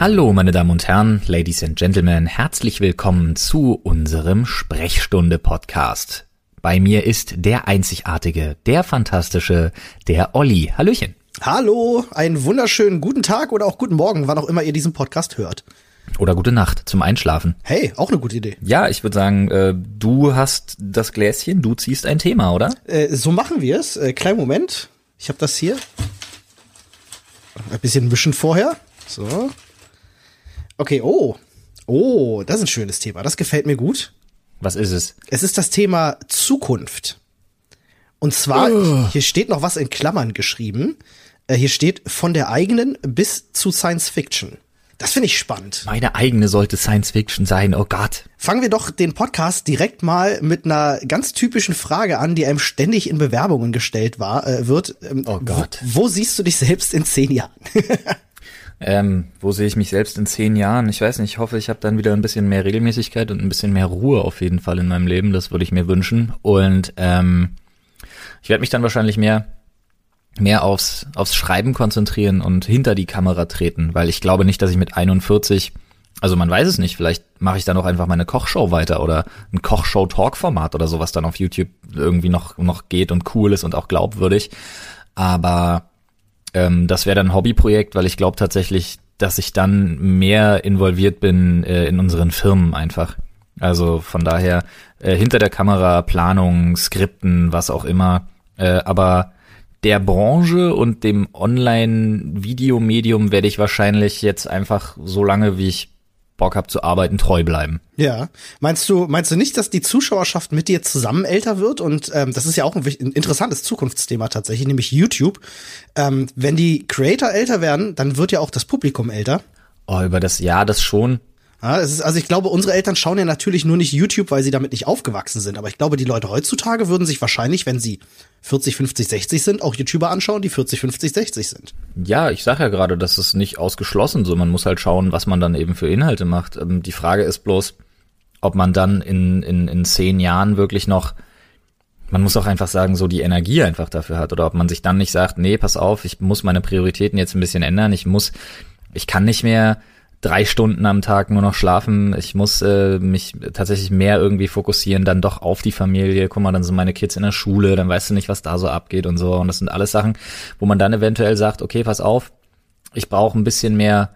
Hallo, meine Damen und Herren, Ladies and Gentlemen, herzlich willkommen zu unserem Sprechstunde-Podcast. Bei mir ist der einzigartige, der fantastische, der Olli. Hallöchen. Hallo, einen wunderschönen guten Tag oder auch guten Morgen, wann auch immer ihr diesen Podcast hört. Oder gute Nacht zum Einschlafen. Hey, auch eine gute Idee. Ja, ich würde sagen, äh, du hast das Gläschen, du ziehst ein Thema, oder? Äh, so machen wir es. Äh, kleinen Moment. Ich habe das hier. Ein bisschen mischen vorher. So. Okay, oh. Oh, das ist ein schönes Thema. Das gefällt mir gut. Was ist es? Es ist das Thema Zukunft. Und zwar, oh. hier steht noch was in Klammern geschrieben. Äh, hier steht von der eigenen bis zu Science Fiction. Das finde ich spannend. Meine eigene sollte Science Fiction sein, oh Gott. Fangen wir doch den Podcast direkt mal mit einer ganz typischen Frage an, die einem ständig in Bewerbungen gestellt war, äh, wird. Ähm, oh Gott. Wo, wo siehst du dich selbst in zehn Jahren? Ähm, wo sehe ich mich selbst in zehn Jahren? Ich weiß nicht, ich hoffe, ich habe dann wieder ein bisschen mehr Regelmäßigkeit und ein bisschen mehr Ruhe auf jeden Fall in meinem Leben. Das würde ich mir wünschen. Und ähm, ich werde mich dann wahrscheinlich mehr mehr aufs, aufs Schreiben konzentrieren und hinter die Kamera treten, weil ich glaube nicht, dass ich mit 41, also man weiß es nicht, vielleicht mache ich dann auch einfach meine Kochshow weiter oder ein Kochshow-Talk-Format oder sowas dann auf YouTube irgendwie noch, noch geht und cool ist und auch glaubwürdig. Aber ähm, das wäre dann ein Hobbyprojekt, weil ich glaube tatsächlich, dass ich dann mehr involviert bin äh, in unseren Firmen einfach. Also von daher äh, hinter der Kamera, Planung, Skripten, was auch immer. Äh, aber der Branche und dem Online-Videomedium werde ich wahrscheinlich jetzt einfach so lange, wie ich Bock habe zu arbeiten, treu bleiben. Ja. Meinst du, meinst du nicht, dass die Zuschauerschaft mit dir zusammen älter wird? Und ähm, das ist ja auch ein, ein interessantes Zukunftsthema tatsächlich, nämlich YouTube. Ähm, wenn die Creator älter werden, dann wird ja auch das Publikum älter. Oh, über das Jahr das schon. Ja, es ist, also ich glaube, unsere Eltern schauen ja natürlich nur nicht YouTube, weil sie damit nicht aufgewachsen sind. Aber ich glaube, die Leute heutzutage würden sich wahrscheinlich, wenn sie 40, 50, 60 sind, auch YouTuber anschauen, die 40, 50, 60 sind. Ja, ich sage ja gerade, das ist nicht ausgeschlossen so. Man muss halt schauen, was man dann eben für Inhalte macht. Ähm, die Frage ist bloß, ob man dann in, in, in zehn Jahren wirklich noch, man muss auch einfach sagen, so die Energie einfach dafür hat. Oder ob man sich dann nicht sagt, nee, pass auf, ich muss meine Prioritäten jetzt ein bisschen ändern. Ich muss, ich kann nicht mehr drei Stunden am Tag nur noch schlafen. Ich muss äh, mich tatsächlich mehr irgendwie fokussieren, dann doch auf die Familie. Guck mal, dann sind meine Kids in der Schule, dann weißt du nicht, was da so abgeht und so. Und das sind alles Sachen, wo man dann eventuell sagt, okay, pass auf, ich brauche ein bisschen mehr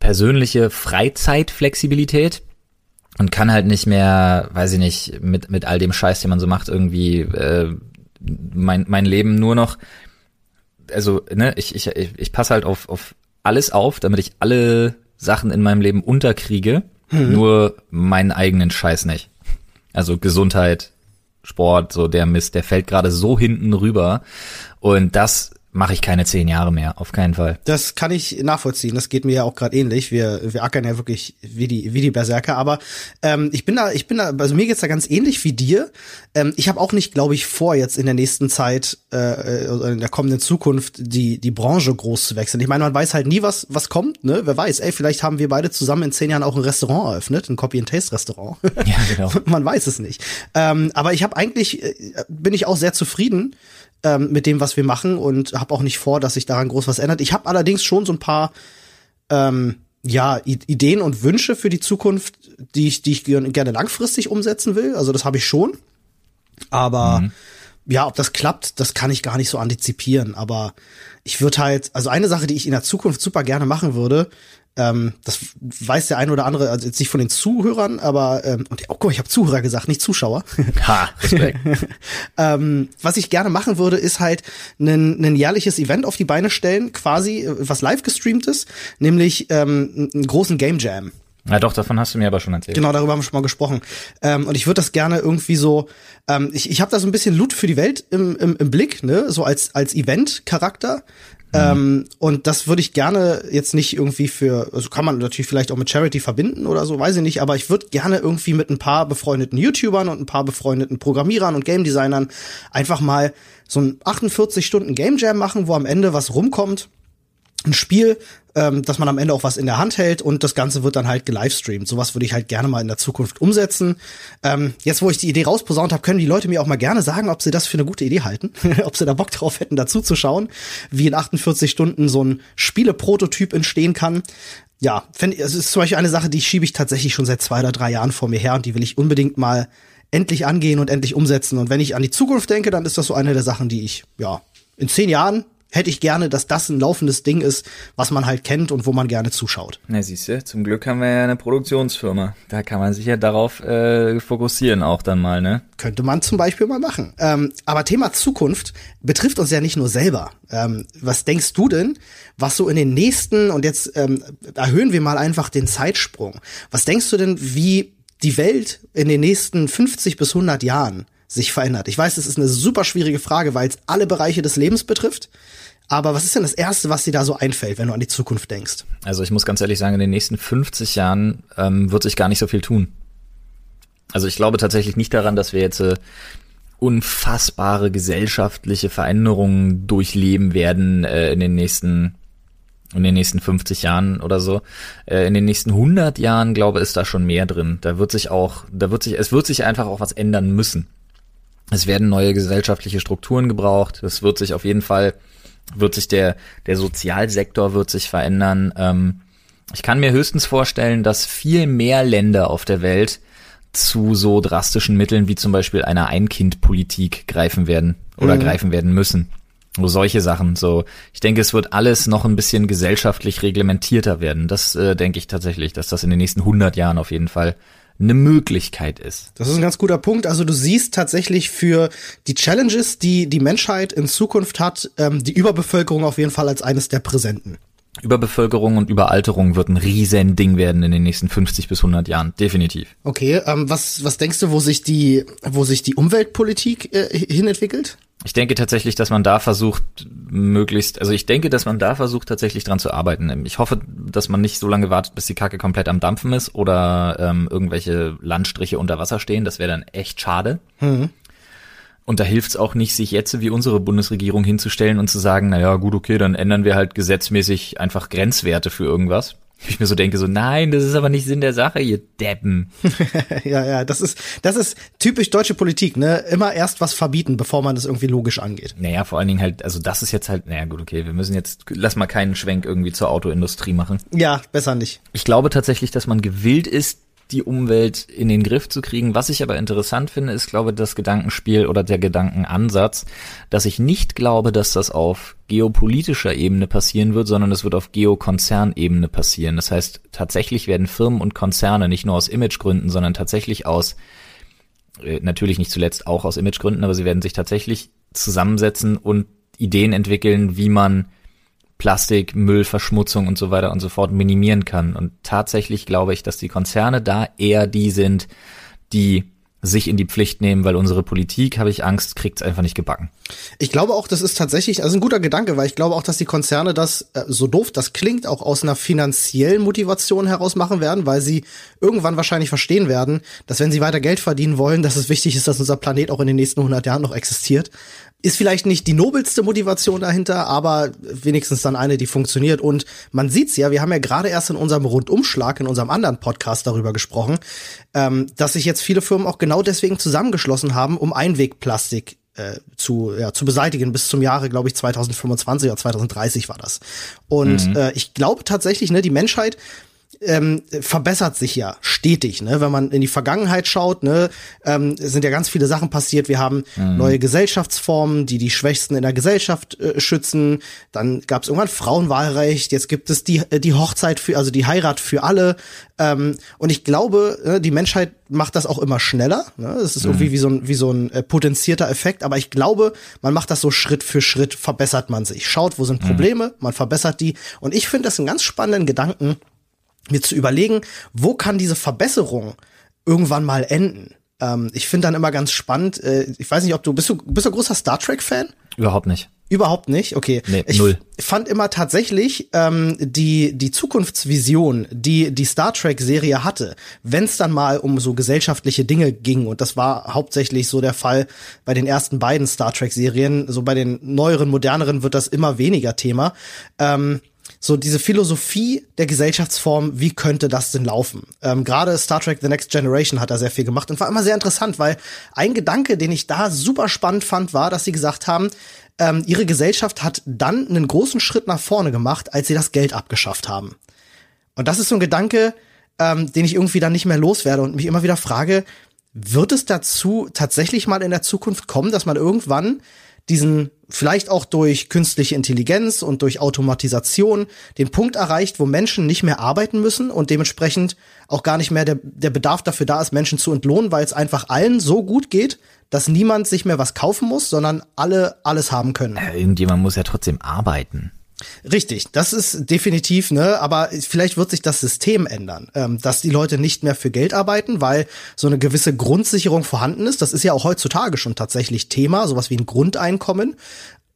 persönliche Freizeitflexibilität und kann halt nicht mehr, weiß ich nicht, mit, mit all dem Scheiß, den man so macht, irgendwie äh, mein, mein Leben nur noch, also, ne, ich, ich, ich, ich passe halt auf, auf alles auf, damit ich alle Sachen in meinem Leben unterkriege, mhm. nur meinen eigenen Scheiß nicht. Also Gesundheit, Sport, so der Mist, der fällt gerade so hinten rüber. Und das mache ich keine zehn Jahre mehr, auf keinen Fall. Das kann ich nachvollziehen. Das geht mir ja auch gerade ähnlich. Wir, wir ackern ja wirklich wie die, wie die Berserker. Aber ähm, ich bin da, ich bin da, also mir geht's da ganz ähnlich wie dir. Ähm, ich habe auch nicht, glaube ich, vor, jetzt in der nächsten Zeit, äh, in der kommenden Zukunft, die, die Branche groß zu wechseln. Ich meine, man weiß halt nie, was, was kommt, ne? Wer weiß, ey, vielleicht haben wir beide zusammen in zehn Jahren auch ein Restaurant eröffnet, ein Copy-and-Taste-Restaurant. Ja, genau. man weiß es nicht. Ähm, aber ich habe eigentlich, äh, bin ich auch sehr zufrieden ähm, mit dem, was wir machen und habe auch nicht vor, dass sich daran groß was ändert. Ich habe allerdings schon so ein paar ähm, ja, Ideen und Wünsche für die Zukunft, die ich, die ich gerne langfristig umsetzen will. Also das habe ich schon. Aber mhm. ja, ob das klappt, das kann ich gar nicht so antizipieren. Aber ich würde halt, also eine Sache, die ich in der Zukunft super gerne machen würde, ähm, das weiß der ein oder andere, also jetzt nicht von den Zuhörern, aber ähm, und, oh guck, mal, ich habe Zuhörer gesagt, nicht Zuschauer. Ha, Respekt. ähm, was ich gerne machen würde, ist halt ein, jährliches Event auf die Beine stellen, quasi äh, was live gestreamt ist, nämlich ähm, einen großen Game Jam. Ja, doch, davon hast du mir aber schon erzählt. Genau, darüber haben wir schon mal gesprochen. Ähm, und ich würde das gerne irgendwie so, ähm, ich, ich habe da so ein bisschen Loot für die Welt im, im, im Blick, ne, so als, als Event-Charakter. Ähm, und das würde ich gerne jetzt nicht irgendwie für, also kann man natürlich vielleicht auch mit Charity verbinden oder so, weiß ich nicht, aber ich würde gerne irgendwie mit ein paar befreundeten YouTubern und ein paar befreundeten Programmierern und Game Designern einfach mal so ein 48 Stunden Game Jam machen, wo am Ende was rumkommt ein Spiel, ähm, dass man am Ende auch was in der Hand hält und das Ganze wird dann halt gelivestreamt. Sowas würde ich halt gerne mal in der Zukunft umsetzen. Ähm, jetzt, wo ich die Idee rausposaunt habe, können die Leute mir auch mal gerne sagen, ob sie das für eine gute Idee halten, ob sie da Bock drauf hätten, dazu zu schauen, wie in 48 Stunden so ein Spieleprototyp entstehen kann. ja, es ist zum Beispiel eine Sache, die schiebe ich tatsächlich schon seit zwei oder drei Jahren vor mir her und die will ich unbedingt mal endlich angehen und endlich umsetzen. Und wenn ich an die Zukunft denke, dann ist das so eine der Sachen, die ich, ja, in zehn Jahren hätte ich gerne, dass das ein laufendes Ding ist, was man halt kennt und wo man gerne zuschaut. Na siehst du, zum Glück haben wir ja eine Produktionsfirma. Da kann man sich ja darauf äh, fokussieren auch dann mal, ne? Könnte man zum Beispiel mal machen. Ähm, aber Thema Zukunft betrifft uns ja nicht nur selber. Ähm, was denkst du denn, was so in den nächsten, und jetzt ähm, erhöhen wir mal einfach den Zeitsprung, was denkst du denn, wie die Welt in den nächsten 50 bis 100 Jahren sich verändert? Ich weiß, es ist eine super schwierige Frage, weil es alle Bereiche des Lebens betrifft. Aber was ist denn das Erste, was dir da so einfällt, wenn du an die Zukunft denkst? Also ich muss ganz ehrlich sagen, in den nächsten 50 Jahren ähm, wird sich gar nicht so viel tun. Also ich glaube tatsächlich nicht daran, dass wir jetzt äh, unfassbare gesellschaftliche Veränderungen durchleben werden äh, in den nächsten in den nächsten 50 Jahren oder so. Äh, in den nächsten 100 Jahren, glaube ist da schon mehr drin. Da wird sich auch, da wird sich, es wird sich einfach auch was ändern müssen. Es werden neue gesellschaftliche Strukturen gebraucht. Es wird sich auf jeden Fall wird sich der, der Sozialsektor wird sich verändern. Ähm, ich kann mir höchstens vorstellen, dass viel mehr Länder auf der Welt zu so drastischen Mitteln wie zum Beispiel einer Ein-Kind-Politik greifen werden oder mhm. greifen werden müssen. So solche Sachen. So, ich denke, es wird alles noch ein bisschen gesellschaftlich reglementierter werden. Das äh, denke ich tatsächlich, dass das in den nächsten 100 Jahren auf jeden Fall eine Möglichkeit ist. Das ist ein ganz guter Punkt. Also du siehst tatsächlich für die Challenges, die die Menschheit in Zukunft hat, ähm, die Überbevölkerung auf jeden Fall als eines der präsenten. Überbevölkerung und Überalterung wird ein riesen Ding werden in den nächsten 50 bis 100 Jahren, definitiv. Okay, ähm, was was denkst du, wo sich die wo sich die Umweltpolitik äh, hinentwickelt? Ich denke tatsächlich, dass man da versucht, möglichst, also ich denke, dass man da versucht, tatsächlich dran zu arbeiten. Ich hoffe, dass man nicht so lange wartet, bis die Kacke komplett am Dampfen ist oder ähm, irgendwelche Landstriche unter Wasser stehen. Das wäre dann echt schade. Mhm. Und da hilft es auch nicht, sich jetzt wie unsere Bundesregierung hinzustellen und zu sagen, naja, gut, okay, dann ändern wir halt gesetzmäßig einfach Grenzwerte für irgendwas. Ich mir so denke, so, nein, das ist aber nicht Sinn der Sache, ihr Deppen. ja, ja, das ist, das ist typisch deutsche Politik, ne? Immer erst was verbieten, bevor man das irgendwie logisch angeht. Naja, vor allen Dingen halt, also das ist jetzt halt, naja, gut, okay, wir müssen jetzt, lass mal keinen Schwenk irgendwie zur Autoindustrie machen. Ja, besser nicht. Ich glaube tatsächlich, dass man gewillt ist, die Umwelt in den Griff zu kriegen. Was ich aber interessant finde, ist, glaube ich, das Gedankenspiel oder der Gedankenansatz, dass ich nicht glaube, dass das auf geopolitischer Ebene passieren wird, sondern es wird auf Geokonzernebene passieren. Das heißt, tatsächlich werden Firmen und Konzerne nicht nur aus Imagegründen, sondern tatsächlich aus, äh, natürlich nicht zuletzt auch aus Imagegründen, aber sie werden sich tatsächlich zusammensetzen und Ideen entwickeln, wie man Plastik, Müll, Verschmutzung und so weiter und so fort minimieren kann. Und tatsächlich glaube ich, dass die Konzerne da eher die sind, die sich in die Pflicht nehmen, weil unsere Politik, habe ich Angst, kriegt es einfach nicht gebacken. Ich glaube auch, das ist tatsächlich, also ein guter Gedanke, weil ich glaube auch, dass die Konzerne das, äh, so doof das klingt, auch aus einer finanziellen Motivation heraus machen werden, weil sie irgendwann wahrscheinlich verstehen werden, dass wenn sie weiter Geld verdienen wollen, dass es wichtig ist, dass unser Planet auch in den nächsten 100 Jahren noch existiert ist vielleicht nicht die nobelste Motivation dahinter, aber wenigstens dann eine, die funktioniert. Und man sieht's ja, wir haben ja gerade erst in unserem Rundumschlag, in unserem anderen Podcast darüber gesprochen, ähm, dass sich jetzt viele Firmen auch genau deswegen zusammengeschlossen haben, um Einwegplastik äh, zu, ja, zu beseitigen bis zum Jahre, glaube ich, 2025 oder 2030 war das. Und mhm. äh, ich glaube tatsächlich, ne, die Menschheit ähm, verbessert sich ja stetig, ne? Wenn man in die Vergangenheit schaut, ne, ähm, sind ja ganz viele Sachen passiert. Wir haben mhm. neue Gesellschaftsformen, die die Schwächsten in der Gesellschaft äh, schützen. Dann gab es irgendwann Frauenwahlrecht. Jetzt gibt es die äh, die Hochzeit für, also die Heirat für alle. Ähm, und ich glaube, äh, die Menschheit macht das auch immer schneller. Ne? Das ist mhm. irgendwie wie so ein wie so ein äh, potenzierter Effekt. Aber ich glaube, man macht das so Schritt für Schritt. Verbessert man sich. Schaut, wo sind mhm. Probleme, mhm. man verbessert die. Und ich finde das einen ganz spannenden Gedanken mir zu überlegen, wo kann diese Verbesserung irgendwann mal enden. Ähm, ich finde dann immer ganz spannend, äh, ich weiß nicht, ob du, bist du, bist du großer Star Trek-Fan? Überhaupt nicht. Überhaupt nicht, okay. Nee, ich null. fand immer tatsächlich ähm, die die Zukunftsvision, die die Star Trek Serie hatte, wenn es dann mal um so gesellschaftliche Dinge ging und das war hauptsächlich so der Fall bei den ersten beiden Star Trek Serien, so bei den neueren moderneren wird das immer weniger Thema. Ähm, so diese Philosophie der Gesellschaftsform, wie könnte das denn laufen? Ähm, Gerade Star Trek The Next Generation hat da sehr viel gemacht und war immer sehr interessant, weil ein Gedanke, den ich da super spannend fand, war, dass sie gesagt haben, ähm, ihre Gesellschaft hat dann einen großen Schritt nach vorne gemacht, als sie das Geld abgeschafft haben. Und das ist so ein Gedanke, ähm, den ich irgendwie dann nicht mehr loswerde und mich immer wieder frage, wird es dazu tatsächlich mal in der Zukunft kommen, dass man irgendwann diesen vielleicht auch durch künstliche Intelligenz und durch Automatisation den Punkt erreicht, wo Menschen nicht mehr arbeiten müssen und dementsprechend auch gar nicht mehr der, der Bedarf dafür da ist, Menschen zu entlohnen, weil es einfach allen so gut geht, dass niemand sich mehr was kaufen muss, sondern alle alles haben können. Äh, irgendjemand muss ja trotzdem arbeiten. Richtig, das ist definitiv, ne, aber vielleicht wird sich das System ändern, ähm, dass die Leute nicht mehr für Geld arbeiten, weil so eine gewisse Grundsicherung vorhanden ist. Das ist ja auch heutzutage schon tatsächlich Thema, sowas wie ein Grundeinkommen,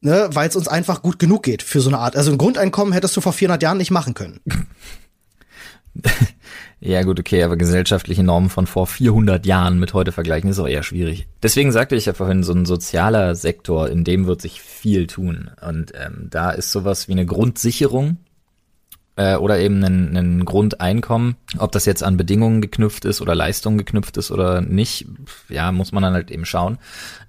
ne, weil es uns einfach gut genug geht für so eine Art. Also ein Grundeinkommen hättest du vor 400 Jahren nicht machen können. Ja gut, okay, aber gesellschaftliche Normen von vor 400 Jahren mit heute vergleichen ist auch eher schwierig. Deswegen sagte ich ja vorhin, so ein sozialer Sektor, in dem wird sich viel tun. Und ähm, da ist sowas wie eine Grundsicherung äh, oder eben ein, ein Grundeinkommen, ob das jetzt an Bedingungen geknüpft ist oder Leistungen geknüpft ist oder nicht, ja, muss man dann halt eben schauen.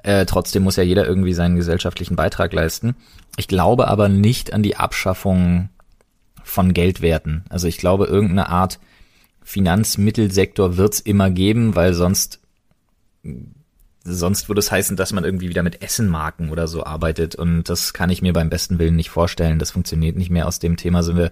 Äh, trotzdem muss ja jeder irgendwie seinen gesellschaftlichen Beitrag leisten. Ich glaube aber nicht an die Abschaffung von Geldwerten. Also ich glaube, irgendeine Art Finanzmittelsektor wird's immer geben, weil sonst sonst würde es heißen, dass man irgendwie wieder mit Essenmarken oder so arbeitet und das kann ich mir beim besten Willen nicht vorstellen. Das funktioniert nicht mehr aus dem Thema sind wir,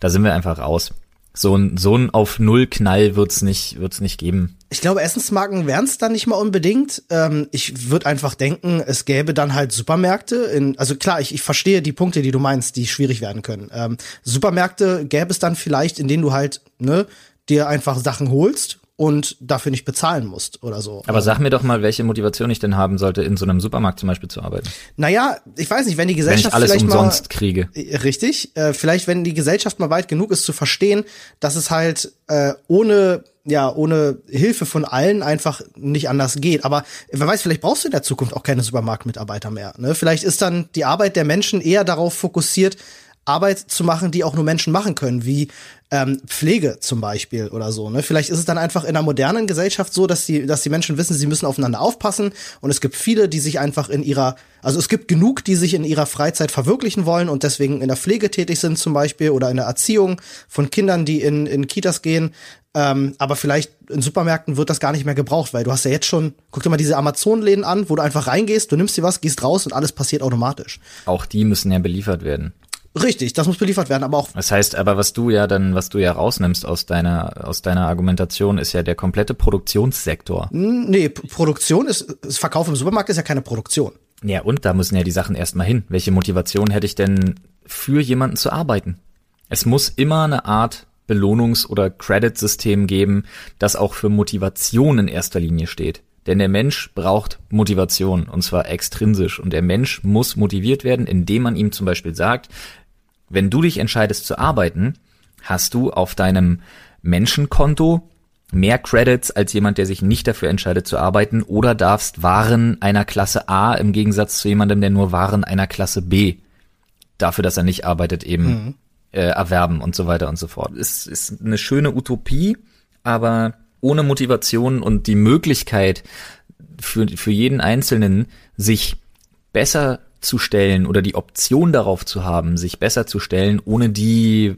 da sind wir einfach raus. So ein, so ein auf Null Knall wird's nicht, wird's nicht geben. Ich glaube, Essensmarken wären's dann nicht mal unbedingt. Ähm, ich würde einfach denken, es gäbe dann halt Supermärkte. In, also klar, ich, ich verstehe die Punkte, die du meinst, die schwierig werden können. Ähm, Supermärkte gäbe es dann vielleicht, in denen du halt ne dir einfach Sachen holst und dafür nicht bezahlen musst oder so. Aber sag mir doch mal, welche Motivation ich denn haben sollte, in so einem Supermarkt zum Beispiel zu arbeiten. Naja, ich weiß nicht, wenn die Gesellschaft wenn ich alles vielleicht umsonst mal, kriege. äh, Richtig, äh, vielleicht wenn die Gesellschaft mal weit genug ist zu verstehen, dass es halt äh, ohne ja ohne Hilfe von allen einfach nicht anders geht. Aber wer weiß, vielleicht brauchst du in der Zukunft auch keine Supermarktmitarbeiter mehr. Ne? Vielleicht ist dann die Arbeit der Menschen eher darauf fokussiert, Arbeit zu machen, die auch nur Menschen machen können, wie ähm, Pflege zum Beispiel oder so. Ne? Vielleicht ist es dann einfach in einer modernen Gesellschaft so, dass die, dass die Menschen wissen, sie müssen aufeinander aufpassen und es gibt viele, die sich einfach in ihrer, also es gibt genug, die sich in ihrer Freizeit verwirklichen wollen und deswegen in der Pflege tätig sind zum Beispiel oder in der Erziehung von Kindern, die in, in Kitas gehen. Ähm, aber vielleicht in Supermärkten wird das gar nicht mehr gebraucht, weil du hast ja jetzt schon, guck dir mal diese Amazon-Läden an, wo du einfach reingehst, du nimmst dir was, gehst raus und alles passiert automatisch. Auch die müssen ja beliefert werden. Richtig, das muss beliefert werden, aber auch Das heißt aber, was du ja dann, was du ja rausnimmst aus deiner, aus deiner Argumentation, ist ja der komplette Produktionssektor. Nee, Produktion ist, das Verkauf im Supermarkt ist ja keine Produktion. Ja, und da müssen ja die Sachen erstmal hin. Welche Motivation hätte ich denn für jemanden zu arbeiten? Es muss immer eine Art Belohnungs- oder Credit-System geben, das auch für Motivation in erster Linie steht. Denn der Mensch braucht Motivation, und zwar extrinsisch. Und der Mensch muss motiviert werden, indem man ihm zum Beispiel sagt, wenn du dich entscheidest zu arbeiten, hast du auf deinem Menschenkonto mehr Credits als jemand, der sich nicht dafür entscheidet zu arbeiten oder darfst Waren einer Klasse A im Gegensatz zu jemandem, der nur Waren einer Klasse B dafür, dass er nicht arbeitet, eben äh, erwerben und so weiter und so fort. Ist, ist eine schöne Utopie, aber ohne Motivation und die Möglichkeit für, für jeden Einzelnen, sich besser zu stellen oder die Option darauf zu haben, sich besser zu stellen, ohne die,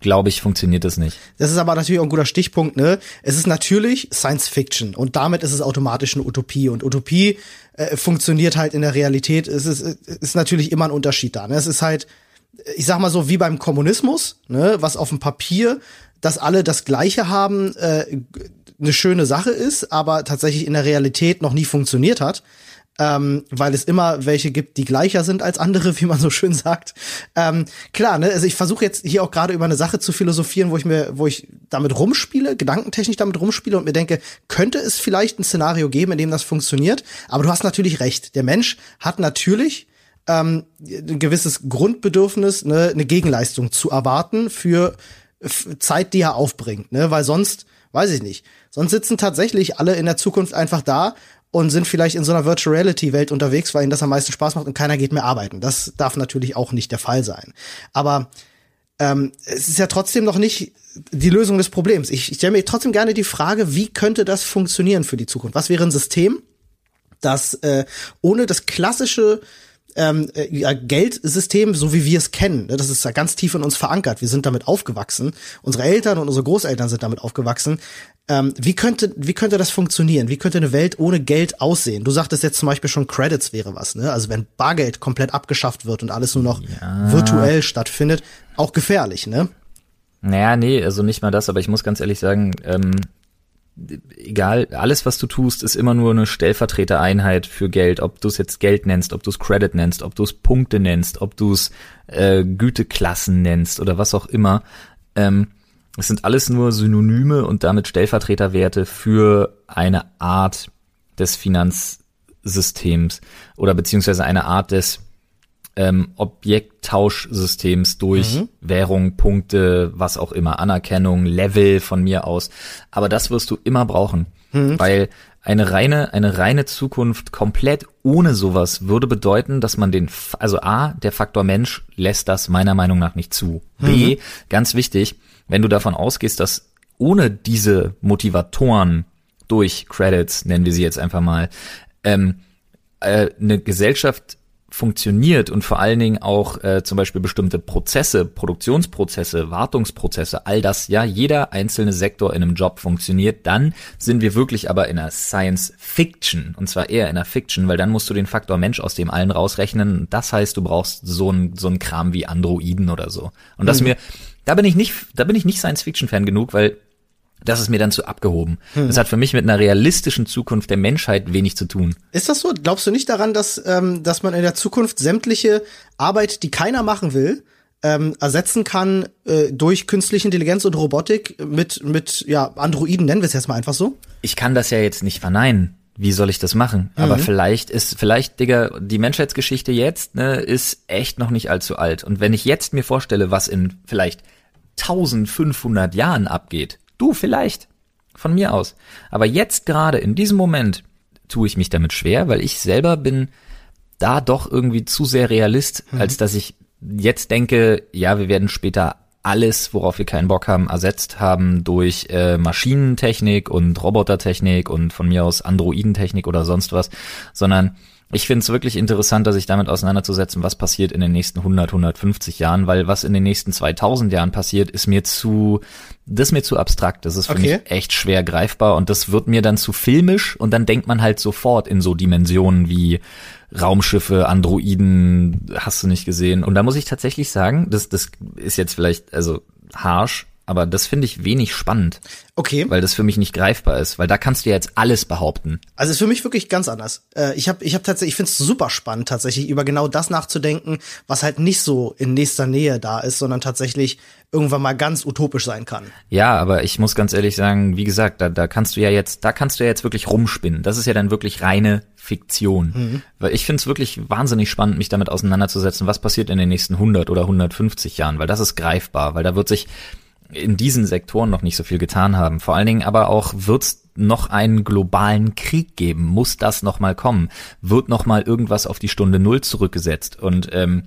glaube ich, funktioniert das nicht. Das ist aber natürlich auch ein guter Stichpunkt, ne? Es ist natürlich Science Fiction und damit ist es automatisch eine Utopie und Utopie äh, funktioniert halt in der Realität. Es ist, ist natürlich immer ein Unterschied da. Ne? Es ist halt, ich sag mal so, wie beim Kommunismus, ne? was auf dem Papier, dass alle das Gleiche haben, äh, eine schöne Sache ist, aber tatsächlich in der Realität noch nie funktioniert hat. Ähm, weil es immer welche gibt, die gleicher sind als andere, wie man so schön sagt. Ähm, klar, ne, also ich versuche jetzt hier auch gerade über eine Sache zu philosophieren, wo ich mir, wo ich damit rumspiele, gedankentechnisch damit rumspiele und mir denke, könnte es vielleicht ein Szenario geben, in dem das funktioniert? Aber du hast natürlich recht. Der Mensch hat natürlich ähm, ein gewisses Grundbedürfnis, ne, eine Gegenleistung zu erwarten für Zeit, die er aufbringt, ne, weil sonst, weiß ich nicht, sonst sitzen tatsächlich alle in der Zukunft einfach da und sind vielleicht in so einer Virtual Reality Welt unterwegs, weil ihnen das am meisten Spaß macht und keiner geht mehr arbeiten. Das darf natürlich auch nicht der Fall sein. Aber ähm, es ist ja trotzdem noch nicht die Lösung des Problems. Ich, ich stelle mir trotzdem gerne die Frage, wie könnte das funktionieren für die Zukunft? Was wäre ein System, das äh, ohne das klassische ähm, äh, Geldsystem, so wie wir es kennen, ne, das ist ja ganz tief in uns verankert. Wir sind damit aufgewachsen. Unsere Eltern und unsere Großeltern sind damit aufgewachsen. Ähm, wie könnte, wie könnte das funktionieren? Wie könnte eine Welt ohne Geld aussehen? Du sagtest jetzt zum Beispiel schon Credits wäre was, ne? Also wenn Bargeld komplett abgeschafft wird und alles nur noch ja. virtuell stattfindet, auch gefährlich, ne? Naja, nee, also nicht mal das, aber ich muss ganz ehrlich sagen, ähm, egal, alles, was du tust, ist immer nur eine Stellvertretereinheit für Geld. Ob du es jetzt Geld nennst, ob du es Credit nennst, ob du es Punkte nennst, ob du es äh, Güteklassen nennst oder was auch immer. Ähm, es sind alles nur Synonyme und damit Stellvertreterwerte für eine Art des Finanzsystems oder beziehungsweise eine Art des ähm, Objekttauschsystems durch mhm. Währung, Punkte, was auch immer, Anerkennung, Level von mir aus. Aber das wirst du immer brauchen, mhm. weil eine reine, eine reine Zukunft komplett ohne sowas würde bedeuten, dass man den, also A, der Faktor Mensch lässt das meiner Meinung nach nicht zu. Mhm. B, ganz wichtig, wenn du davon ausgehst, dass ohne diese Motivatoren durch Credits, nennen wir sie jetzt einfach mal, ähm, äh, eine Gesellschaft funktioniert und vor allen Dingen auch äh, zum Beispiel bestimmte Prozesse, Produktionsprozesse, Wartungsprozesse, all das, ja, jeder einzelne Sektor in einem Job funktioniert, dann sind wir wirklich aber in einer Science Fiction und zwar eher in einer Fiction, weil dann musst du den Faktor Mensch aus dem allen rausrechnen. Das heißt, du brauchst so ein so ein Kram wie Androiden oder so. Und das mhm. mir, da bin ich nicht, da bin ich nicht Science Fiction Fan genug, weil das ist mir dann zu abgehoben. Hm. Das hat für mich mit einer realistischen Zukunft der Menschheit wenig zu tun. Ist das so? Glaubst du nicht daran, dass, ähm, dass man in der Zukunft sämtliche Arbeit, die keiner machen will, ähm, ersetzen kann äh, durch künstliche Intelligenz und Robotik mit, mit ja, Androiden, nennen wir es jetzt mal einfach so? Ich kann das ja jetzt nicht verneinen. Wie soll ich das machen? Mhm. Aber vielleicht ist, vielleicht, Digga, die Menschheitsgeschichte jetzt, ne, ist echt noch nicht allzu alt. Und wenn ich jetzt mir vorstelle, was in vielleicht 1500 Jahren abgeht, Du vielleicht. Von mir aus. Aber jetzt gerade in diesem Moment tue ich mich damit schwer, weil ich selber bin da doch irgendwie zu sehr Realist, mhm. als dass ich jetzt denke, ja, wir werden später alles, worauf wir keinen Bock haben, ersetzt haben durch äh, Maschinentechnik und Robotertechnik und von mir aus Androidentechnik oder sonst was, sondern ich finde es wirklich interessanter, sich damit auseinanderzusetzen, was passiert in den nächsten 100, 150 Jahren, weil was in den nächsten 2000 Jahren passiert, ist mir zu, das ist mir zu abstrakt. Das ist für okay. mich echt schwer greifbar und das wird mir dann zu filmisch und dann denkt man halt sofort in so Dimensionen wie Raumschiffe, Androiden, hast du nicht gesehen. Und da muss ich tatsächlich sagen, das, das ist jetzt vielleicht, also harsh, aber das finde ich wenig spannend. Okay. Weil das für mich nicht greifbar ist, weil da kannst du ja jetzt alles behaupten. Also ist für mich wirklich ganz anders. Äh, ich habe ich hab tatsächlich, ich finde es super spannend, tatsächlich über genau das nachzudenken, was halt nicht so in nächster Nähe da ist, sondern tatsächlich irgendwann mal ganz utopisch sein kann. Ja, aber ich muss ganz ehrlich sagen, wie gesagt, da, da kannst du ja jetzt, da kannst du ja jetzt wirklich rumspinnen. Das ist ja dann wirklich reine Fiktion. Mhm. Weil ich finde es wirklich wahnsinnig spannend, mich damit auseinanderzusetzen, was passiert in den nächsten 100 oder 150 Jahren, weil das ist greifbar, weil da wird sich in diesen Sektoren noch nicht so viel getan haben. Vor allen Dingen aber auch wird's noch einen globalen Krieg geben. Muss das noch mal kommen? Wird noch mal irgendwas auf die Stunde Null zurückgesetzt? Und ähm,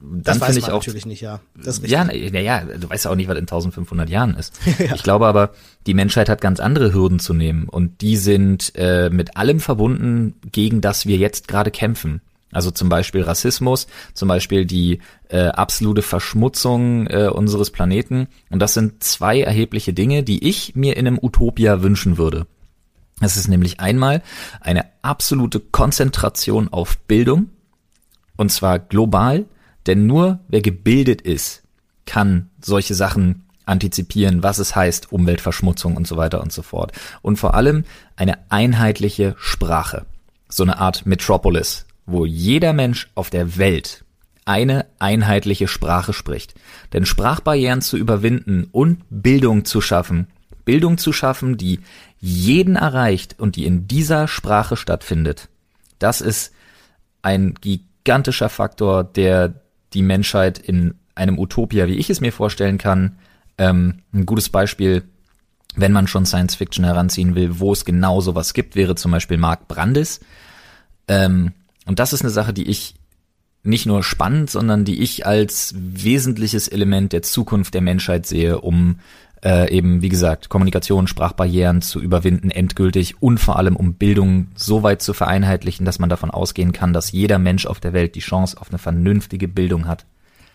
dann finde ich auch natürlich nicht, ja. Ja, na, ja, du weißt ja auch nicht, was in 1500 Jahren ist. ja. Ich glaube aber, die Menschheit hat ganz andere Hürden zu nehmen und die sind äh, mit allem verbunden, gegen das wir jetzt gerade kämpfen. Also zum Beispiel Rassismus, zum Beispiel die äh, absolute Verschmutzung äh, unseres Planeten. Und das sind zwei erhebliche Dinge, die ich mir in einem Utopia wünschen würde. Es ist nämlich einmal eine absolute Konzentration auf Bildung, und zwar global, denn nur wer gebildet ist, kann solche Sachen antizipieren, was es heißt, Umweltverschmutzung und so weiter und so fort. Und vor allem eine einheitliche Sprache, so eine Art Metropolis, wo jeder Mensch auf der Welt eine einheitliche Sprache spricht. Denn Sprachbarrieren zu überwinden und Bildung zu schaffen, Bildung zu schaffen, die jeden erreicht und die in dieser Sprache stattfindet, das ist ein gigantischer Faktor, der die Menschheit in einem Utopia, wie ich es mir vorstellen kann, ähm, ein gutes Beispiel, wenn man schon Science Fiction heranziehen will, wo es genau sowas gibt, wäre zum Beispiel Mark Brandis. Ähm, und das ist eine Sache, die ich nicht nur spannend, sondern die ich als wesentliches Element der Zukunft der Menschheit sehe, um äh, eben, wie gesagt, Kommunikation, Sprachbarrieren zu überwinden, endgültig und vor allem um Bildung so weit zu vereinheitlichen, dass man davon ausgehen kann, dass jeder Mensch auf der Welt die Chance auf eine vernünftige Bildung hat.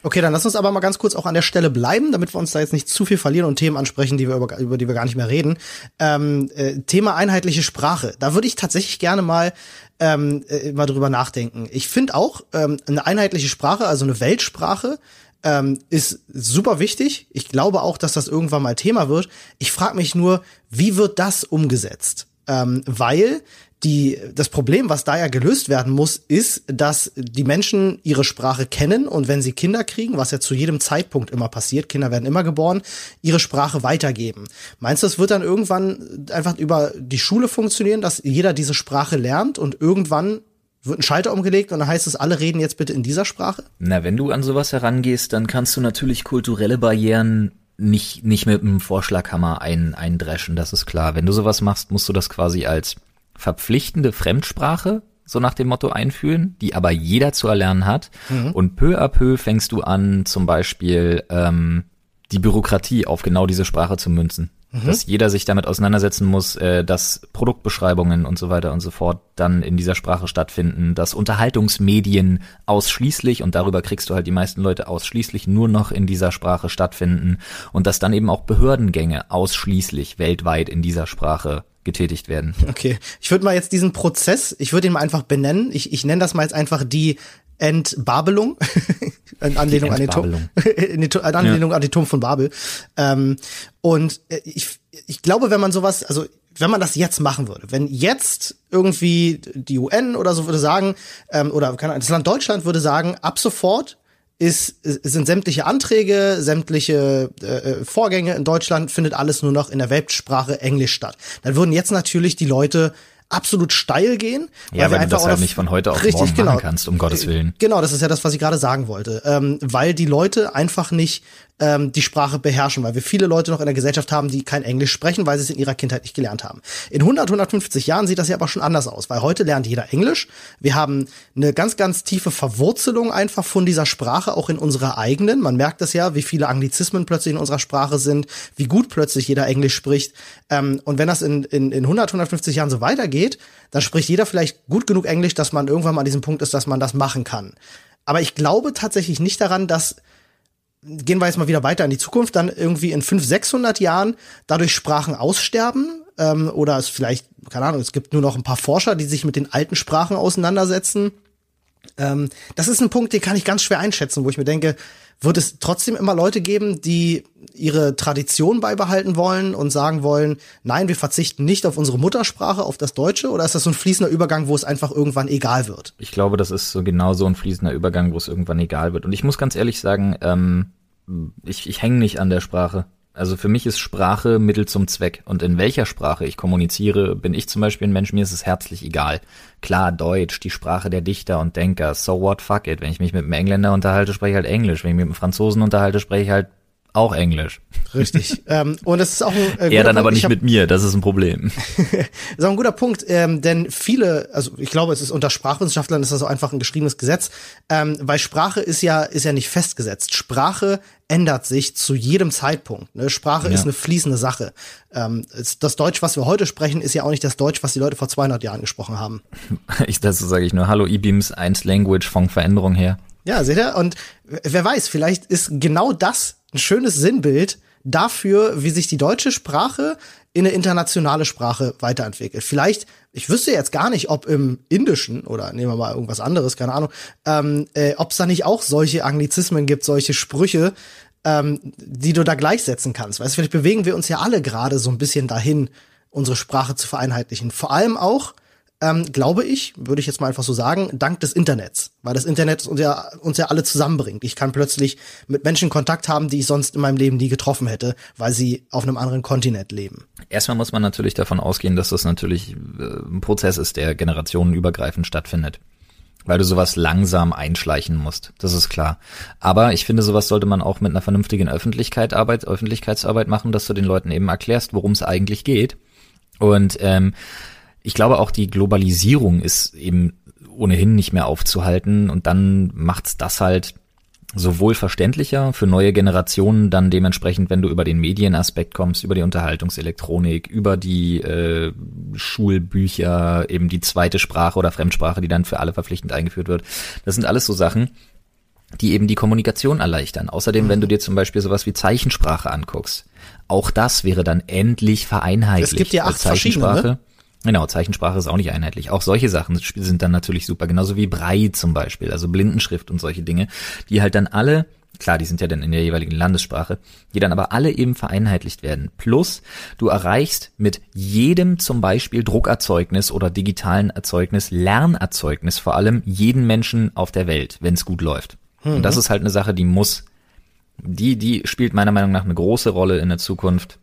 Okay, dann lass uns aber mal ganz kurz auch an der Stelle bleiben, damit wir uns da jetzt nicht zu viel verlieren und Themen ansprechen, die wir über, über die wir gar nicht mehr reden. Ähm, äh, Thema einheitliche Sprache. Da würde ich tatsächlich gerne mal ähm, äh, mal drüber nachdenken. Ich finde auch ähm, eine einheitliche Sprache, also eine Weltsprache, ähm, ist super wichtig. Ich glaube auch, dass das irgendwann mal Thema wird. Ich frage mich nur, wie wird das umgesetzt? Ähm, weil die, das Problem, was da ja gelöst werden muss, ist, dass die Menschen ihre Sprache kennen und wenn sie Kinder kriegen, was ja zu jedem Zeitpunkt immer passiert, Kinder werden immer geboren, ihre Sprache weitergeben. Meinst du, es wird dann irgendwann einfach über die Schule funktionieren, dass jeder diese Sprache lernt und irgendwann wird ein Schalter umgelegt und dann heißt es, alle reden jetzt bitte in dieser Sprache? Na, wenn du an sowas herangehst, dann kannst du natürlich kulturelle Barrieren nicht, nicht mit einem Vorschlaghammer ein, eindreschen, das ist klar. Wenn du sowas machst, musst du das quasi als verpflichtende Fremdsprache so nach dem Motto einführen, die aber jeder zu erlernen hat. Mhm. Und peu à peu fängst du an, zum Beispiel ähm, die Bürokratie auf genau diese Sprache zu münzen. Mhm. Dass jeder sich damit auseinandersetzen muss, äh, dass Produktbeschreibungen und so weiter und so fort dann in dieser Sprache stattfinden, dass Unterhaltungsmedien ausschließlich, und darüber kriegst du halt die meisten Leute ausschließlich nur noch in dieser Sprache stattfinden und dass dann eben auch Behördengänge ausschließlich weltweit in dieser Sprache getätigt werden. Okay, ich würde mal jetzt diesen Prozess, ich würde ihn mal einfach benennen. Ich, ich nenne das mal jetzt einfach die Entbabelung, in Anlehnung an den Turm, in Anlehnung ja. an den Turm von Babel. Ähm, und äh, ich, ich glaube, wenn man sowas, also wenn man das jetzt machen würde, wenn jetzt irgendwie die UN oder so würde sagen, ähm, oder keine Ahnung, das Land Deutschland würde sagen, ab sofort ist, sind sämtliche Anträge, sämtliche äh, äh, Vorgänge in Deutschland findet alles nur noch in der Weltsprache Englisch statt. Dann würden jetzt natürlich die Leute absolut steil gehen. Ja, weil, weil du das halt nicht von heute auf richtig, morgen genau, machen kannst, um Gottes Willen. Genau, das ist ja das, was ich gerade sagen wollte. Ähm, weil die Leute einfach nicht ähm, die Sprache beherrschen, weil wir viele Leute noch in der Gesellschaft haben, die kein Englisch sprechen, weil sie es in ihrer Kindheit nicht gelernt haben. In 100, 150 Jahren sieht das ja aber schon anders aus, weil heute lernt jeder Englisch. Wir haben eine ganz, ganz tiefe Verwurzelung einfach von dieser Sprache, auch in unserer eigenen. Man merkt das ja, wie viele Anglizismen plötzlich in unserer Sprache sind, wie gut plötzlich jeder Englisch spricht. Ähm, und wenn das in, in, in 100, 150 Jahren so weitergeht, dann spricht jeder vielleicht gut genug Englisch, dass man irgendwann mal an diesem Punkt ist, dass man das machen kann. Aber ich glaube tatsächlich nicht daran, dass gehen wir jetzt mal wieder weiter in die Zukunft, dann irgendwie in 500, 600 Jahren dadurch Sprachen aussterben ähm, oder es vielleicht, keine Ahnung, es gibt nur noch ein paar Forscher, die sich mit den alten Sprachen auseinandersetzen. Ähm, das ist ein Punkt, den kann ich ganz schwer einschätzen, wo ich mir denke, wird es trotzdem immer Leute geben, die ihre Tradition beibehalten wollen und sagen wollen, nein, wir verzichten nicht auf unsere Muttersprache, auf das Deutsche? Oder ist das so ein fließender Übergang, wo es einfach irgendwann egal wird? Ich glaube, das ist so genau so ein fließender Übergang, wo es irgendwann egal wird. Und ich muss ganz ehrlich sagen, ähm, ich, ich hänge nicht an der Sprache. Also für mich ist Sprache Mittel zum Zweck. Und in welcher Sprache ich kommuniziere, bin ich zum Beispiel ein Mensch, mir ist es herzlich egal. Klar, Deutsch, die Sprache der Dichter und Denker, so what, fuck it. Wenn ich mich mit einem Engländer unterhalte, spreche ich halt Englisch. Wenn ich mich mit einem Franzosen unterhalte, spreche ich halt auch Englisch. Richtig. ähm, und es ist auch ein äh, Er dann Punkt. aber nicht hab, mit mir, das ist ein Problem. ist auch ein guter Punkt, ähm, denn viele, also ich glaube, es ist unter Sprachwissenschaftlern ist das auch einfach ein geschriebenes Gesetz, ähm, weil Sprache ist ja ist ja nicht festgesetzt. Sprache ändert sich zu jedem Zeitpunkt. Ne? Sprache ja. ist eine fließende Sache. Ähm, das Deutsch, was wir heute sprechen, ist ja auch nicht das Deutsch, was die Leute vor 200 Jahren gesprochen haben. Ich, dazu sage ich nur, hallo E-Beams, eins Language von Veränderung her. Ja, seht ihr? Und wer weiß, vielleicht ist genau das ein schönes Sinnbild dafür, wie sich die deutsche Sprache in eine internationale Sprache weiterentwickelt. Vielleicht, ich wüsste jetzt gar nicht, ob im Indischen oder nehmen wir mal irgendwas anderes, keine Ahnung, ähm, äh, ob es da nicht auch solche Anglizismen gibt, solche Sprüche, ähm, die du da gleichsetzen kannst. Weißt vielleicht bewegen wir uns ja alle gerade so ein bisschen dahin, unsere Sprache zu vereinheitlichen. Vor allem auch, ähm, glaube ich, würde ich jetzt mal einfach so sagen, dank des Internets. Weil das Internet uns ja, uns ja alle zusammenbringt. Ich kann plötzlich mit Menschen Kontakt haben, die ich sonst in meinem Leben nie getroffen hätte, weil sie auf einem anderen Kontinent leben. Erstmal muss man natürlich davon ausgehen, dass das natürlich äh, ein Prozess ist, der generationenübergreifend stattfindet. Weil du sowas langsam einschleichen musst. Das ist klar. Aber ich finde, sowas sollte man auch mit einer vernünftigen Öffentlichkeit Arbeit, Öffentlichkeitsarbeit machen, dass du den Leuten eben erklärst, worum es eigentlich geht. Und ähm, ich glaube auch die Globalisierung ist eben ohnehin nicht mehr aufzuhalten und dann macht's das halt sowohl verständlicher für neue Generationen dann dementsprechend, wenn du über den Medienaspekt kommst, über die Unterhaltungselektronik, über die äh, Schulbücher, eben die zweite Sprache oder Fremdsprache, die dann für alle verpflichtend eingeführt wird. Das sind alles so Sachen, die eben die Kommunikation erleichtern. Außerdem, wenn du dir zum Beispiel sowas wie Zeichensprache anguckst, auch das wäre dann endlich vereinheitlicht. Es gibt ja acht verschiedene, ne? Genau, Zeichensprache ist auch nicht einheitlich. Auch solche Sachen sind dann natürlich super, genauso wie Brei zum Beispiel, also Blindenschrift und solche Dinge, die halt dann alle, klar, die sind ja dann in der jeweiligen Landessprache, die dann aber alle eben vereinheitlicht werden. Plus, du erreichst mit jedem zum Beispiel Druckerzeugnis oder digitalen Erzeugnis, Lernerzeugnis vor allem jeden Menschen auf der Welt, wenn es gut läuft. Mhm. Und das ist halt eine Sache, die muss, die, die spielt meiner Meinung nach eine große Rolle in der Zukunft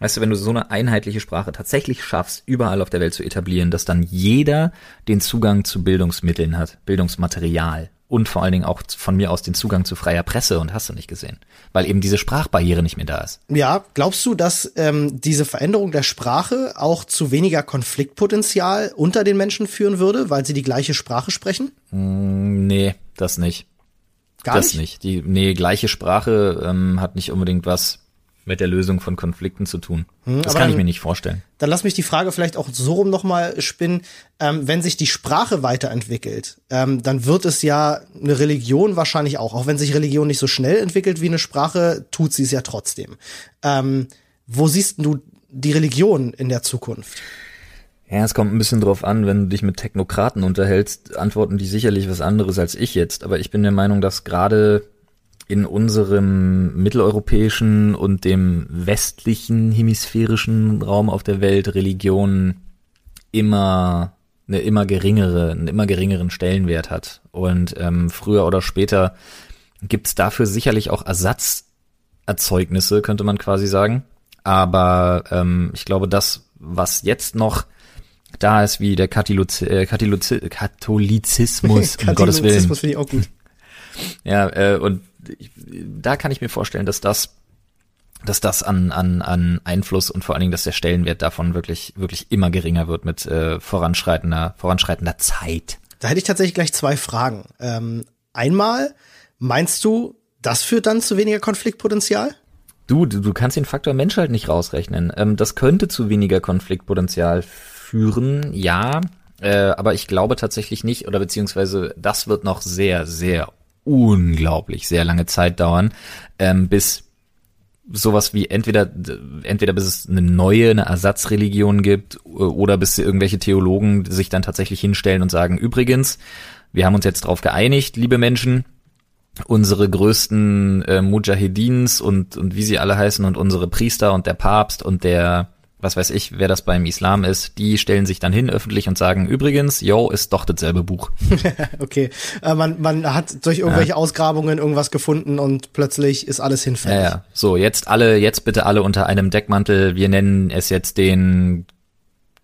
Weißt du, wenn du so eine einheitliche Sprache tatsächlich schaffst, überall auf der Welt zu etablieren, dass dann jeder den Zugang zu Bildungsmitteln hat, Bildungsmaterial und vor allen Dingen auch von mir aus den Zugang zu freier Presse und hast du nicht gesehen, weil eben diese Sprachbarriere nicht mehr da ist. Ja, glaubst du, dass ähm, diese Veränderung der Sprache auch zu weniger Konfliktpotenzial unter den Menschen führen würde, weil sie die gleiche Sprache sprechen? Mm, nee, das nicht. Gar das nicht? nicht. Die nee, gleiche Sprache ähm, hat nicht unbedingt was mit der Lösung von Konflikten zu tun. Hm, das kann dann, ich mir nicht vorstellen. Dann lass mich die Frage vielleicht auch so rum nochmal spinnen. Ähm, wenn sich die Sprache weiterentwickelt, ähm, dann wird es ja eine Religion wahrscheinlich auch. Auch wenn sich Religion nicht so schnell entwickelt wie eine Sprache, tut sie es ja trotzdem. Ähm, wo siehst du die Religion in der Zukunft? Ja, es kommt ein bisschen drauf an, wenn du dich mit Technokraten unterhältst, antworten die sicherlich was anderes als ich jetzt. Aber ich bin der Meinung, dass gerade in unserem mitteleuropäischen und dem westlichen hemisphärischen Raum auf der Welt Religion immer eine immer geringere, einen immer geringeren Stellenwert hat. Und ähm, früher oder später gibt's dafür sicherlich auch Ersatzerzeugnisse, könnte man quasi sagen. Aber ähm, ich glaube, das, was jetzt noch da ist, wie der Katholizismus, äh, Katholizismus um Gottes Willen. Katholizismus finde ich auch gut. Ja, äh, und ich, da kann ich mir vorstellen, dass das dass das an, an, an Einfluss und vor allen Dingen, dass der Stellenwert davon wirklich, wirklich immer geringer wird mit äh, voranschreitender, voranschreitender Zeit. Da hätte ich tatsächlich gleich zwei Fragen. Ähm, einmal, meinst du, das führt dann zu weniger Konfliktpotenzial? Du, du, du kannst den Faktor Mensch halt nicht rausrechnen. Ähm, das könnte zu weniger Konfliktpotenzial führen, ja, äh, aber ich glaube tatsächlich nicht, oder beziehungsweise das wird noch sehr, sehr unglaublich sehr lange Zeit dauern, ähm, bis sowas wie entweder entweder bis es eine neue, eine Ersatzreligion gibt oder bis irgendwelche Theologen sich dann tatsächlich hinstellen und sagen, übrigens, wir haben uns jetzt darauf geeinigt, liebe Menschen, unsere größten äh, Mujahedins und, und wie sie alle heißen und unsere Priester und der Papst und der was weiß ich, wer das beim Islam ist, die stellen sich dann hin öffentlich und sagen, übrigens, yo, ist doch dasselbe Buch. okay, äh, man, man hat durch irgendwelche ja. Ausgrabungen irgendwas gefunden und plötzlich ist alles hinfällig. Ja, ja, so, jetzt alle, jetzt bitte alle unter einem Deckmantel, wir nennen es jetzt den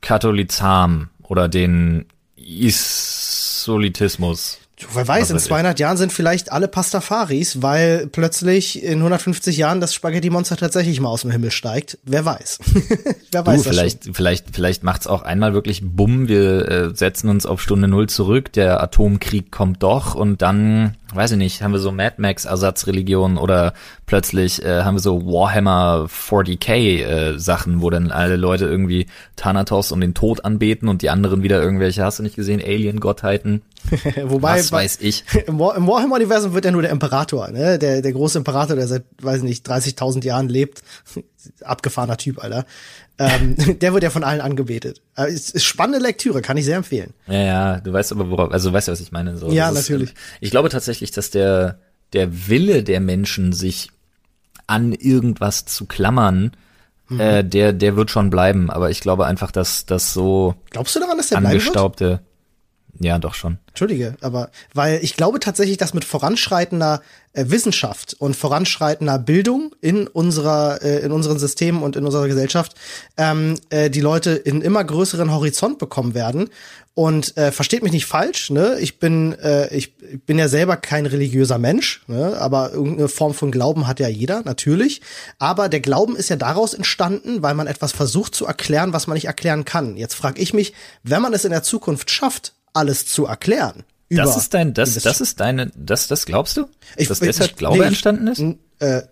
Katholizam oder den Isolitismus. Wer weiß, in 200 ich. Jahren sind vielleicht alle Pastafaris, weil plötzlich in 150 Jahren das Spaghetti-Monster tatsächlich mal aus dem Himmel steigt. Wer weiß. Wer weiß du, vielleicht, schon. vielleicht, vielleicht macht's auch einmal wirklich bumm, wir äh, setzen uns auf Stunde Null zurück, der Atomkrieg kommt doch und dann weiß ich nicht, haben wir so Mad Max Ersatzreligionen oder plötzlich äh, haben wir so Warhammer 40k äh, Sachen, wo dann alle Leute irgendwie Thanatos und den Tod anbeten und die anderen wieder irgendwelche, hast du nicht gesehen, Alien Gottheiten? Wobei, Was weiß ich. Im, War im Warhammer Universum wird ja nur der Imperator, ne? Der der große Imperator, der seit weiß ich nicht 30.000 Jahren lebt, abgefahrener Typ, Alter. ähm, der wird ja von allen angebetet. Äh, ist, ist spannende Lektüre, kann ich sehr empfehlen. Ja, ja, du weißt aber worauf, also du weißt ja, was ich meine. So. Ja, natürlich. Ist, ich glaube tatsächlich, dass der, der Wille der Menschen, sich an irgendwas zu klammern, mhm. äh, der, der wird schon bleiben. Aber ich glaube einfach, dass das so Glaubst du daran, dass der angestaubte. Ja, doch schon. Entschuldige, aber weil ich glaube tatsächlich, dass mit voranschreitender äh, Wissenschaft und voranschreitender Bildung in unserer äh, in unseren Systemen und in unserer Gesellschaft ähm, äh, die Leute in immer größeren Horizont bekommen werden und äh, versteht mich nicht falsch, ne? Ich bin äh, ich bin ja selber kein religiöser Mensch, ne? Aber irgendeine Form von Glauben hat ja jeder, natürlich. Aber der Glauben ist ja daraus entstanden, weil man etwas versucht zu erklären, was man nicht erklären kann. Jetzt frage ich mich, wenn man es in der Zukunft schafft, alles zu erklären, Das ist dein, das, das ist deine, das, das glaubst du? Ich- dass ich- deshalb Glaube nee, entstanden ist? Äh,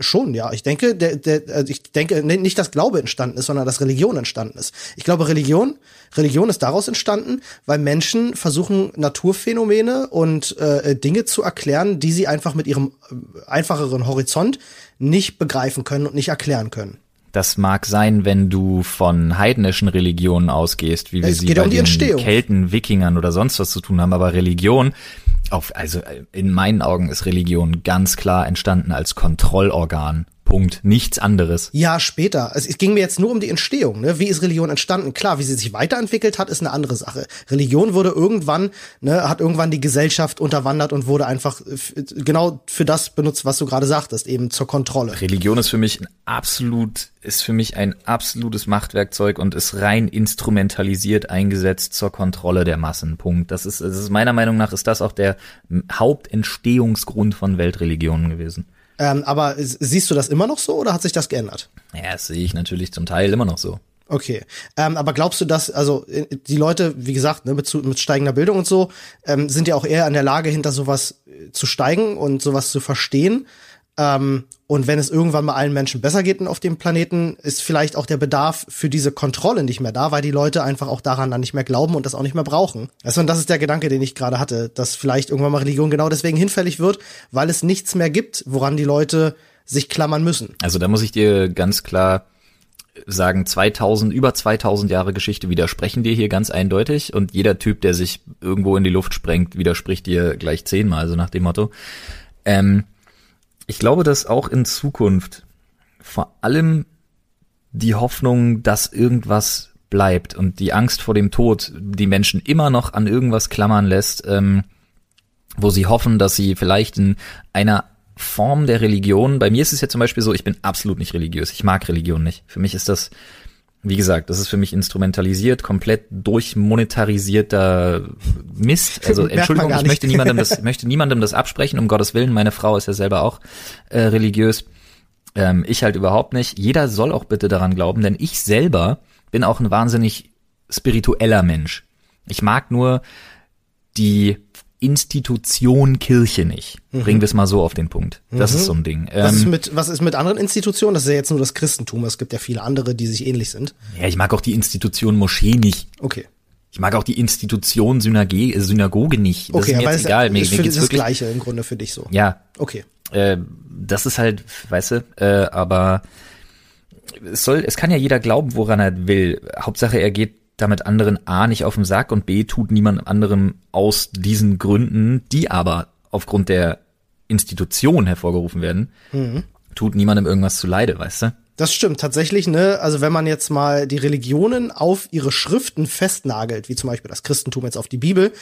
schon, ja. Ich denke, der, der, also ich denke nicht, dass Glaube entstanden ist, sondern dass Religion entstanden ist. Ich glaube, Religion, Religion ist daraus entstanden, weil Menschen versuchen, Naturphänomene und äh, Dinge zu erklären, die sie einfach mit ihrem äh, einfacheren Horizont nicht begreifen können und nicht erklären können. Das mag sein, wenn du von heidnischen Religionen ausgehst, wie wir Es sie bei um den. Kelten, Wikingern oder sonst was zu tun haben, aber Religion, auf, also äh, in meinen Augen ist Religion ganz klar entstanden als Kontrollorgan. Punkt. Nichts anderes. Ja, später. Es, es ging mir jetzt nur um die Entstehung. Ne? Wie ist Religion entstanden? Klar, wie sie sich weiterentwickelt hat, ist eine andere Sache. Religion wurde irgendwann, ne, hat irgendwann die Gesellschaft unterwandert und wurde einfach äh, genau für das benutzt, was du gerade sagtest, eben zur Kontrolle. Religion ist für mich ein absolut, ist für mich ein absolutes Machtwerkzeug und ist rein instrumentalisiert eingesetzt zur Kontrolle der Massen. Punkt. Das ist, das ist meiner Meinung nach ist das auch der Hauptentstehungsgrund von Weltreligionen gewesen. Ähm, aber siehst du das immer noch so oder hat sich das geändert? Ja, das sehe ich natürlich zum Teil immer noch so. Okay. Ähm, aber glaubst du, dass, also äh, die Leute, wie gesagt, ne, mit, mit steigender Bildung und so, ähm, sind ja auch eher in der Lage, hinter sowas äh, zu steigen und sowas zu verstehen. Ähm, und wenn es irgendwann mal allen Menschen besser geht auf dem Planeten, ist vielleicht auch der Bedarf für diese Kontrolle nicht mehr da, weil die Leute einfach auch daran dann nicht mehr glauben und das auch nicht mehr brauchen. Also, und das ist der Gedanke, den ich gerade hatte, dass vielleicht irgendwann mal Religion genau deswegen hinfällig wird, weil es nichts mehr gibt, woran die Leute sich klammern müssen. Also da muss ich dir ganz klar sagen, 2000, über 2000 Jahre Geschichte widersprechen dir hier ganz eindeutig und jeder Typ, der sich irgendwo in die Luft sprengt, widerspricht dir gleich zehnmal, so nach dem Motto. Ähm, ich glaube, dass auch in Zukunft vor allem die Hoffnung, dass irgendwas bleibt und die Angst vor dem Tod die Menschen immer noch an irgendwas klammern lässt, ähm, wo sie hoffen, dass sie vielleicht in einer Form der Religion, bei mir ist es ja zum Beispiel so, ich bin absolut nicht religiös, ich mag Religion nicht. Für mich ist das, wie gesagt, das ist für mich instrumentalisiert, komplett durchmonetarisierter Mist. Also Entschuldigung, ich möchte niemandem das, möchte niemandem das absprechen, um Gottes Willen. Meine Frau ist ja selber auch äh, religiös. Ähm, ich halt überhaupt nicht. Jeder soll auch bitte daran glauben, denn ich selber bin auch ein wahnsinnig spiritueller Mensch. Ich mag nur die Institution Kirche nicht. Bringen wir es mal so auf den Punkt. Das ist so ein Ding. Was, ist Ähm, mit, was ist mit anderen Institutionen? Das ist ja jetzt nur das Christentum. Es gibt ja viele andere, die sich ähnlich sind. ja, ich mag auch die Institution Moschee nicht. Okay. Ich mag auch die Institution Synage, äh, Synagoge nicht. Das Okay, ist mir aber jetzt egal. Mir, ist mir geht's das wirklich. Gleiche im Grunde für dich so. Ja, Okay. äh, das ist halt, weißt du, äh, aber es soll, es kann ja jeder glauben, woran er will. Hauptsache, er geht damit anderen A nicht auf den Sack und B tut niemand anderem aus diesen Gründen, die aber aufgrund der Institution hervorgerufen werden, tut niemandem irgendwas zu Leide, weißt du? Das stimmt tatsächlich, ne? Also wenn man jetzt mal die Religionen auf ihre Schriften festnagelt, wie zum Beispiel das Christentum jetzt auf die Bibel,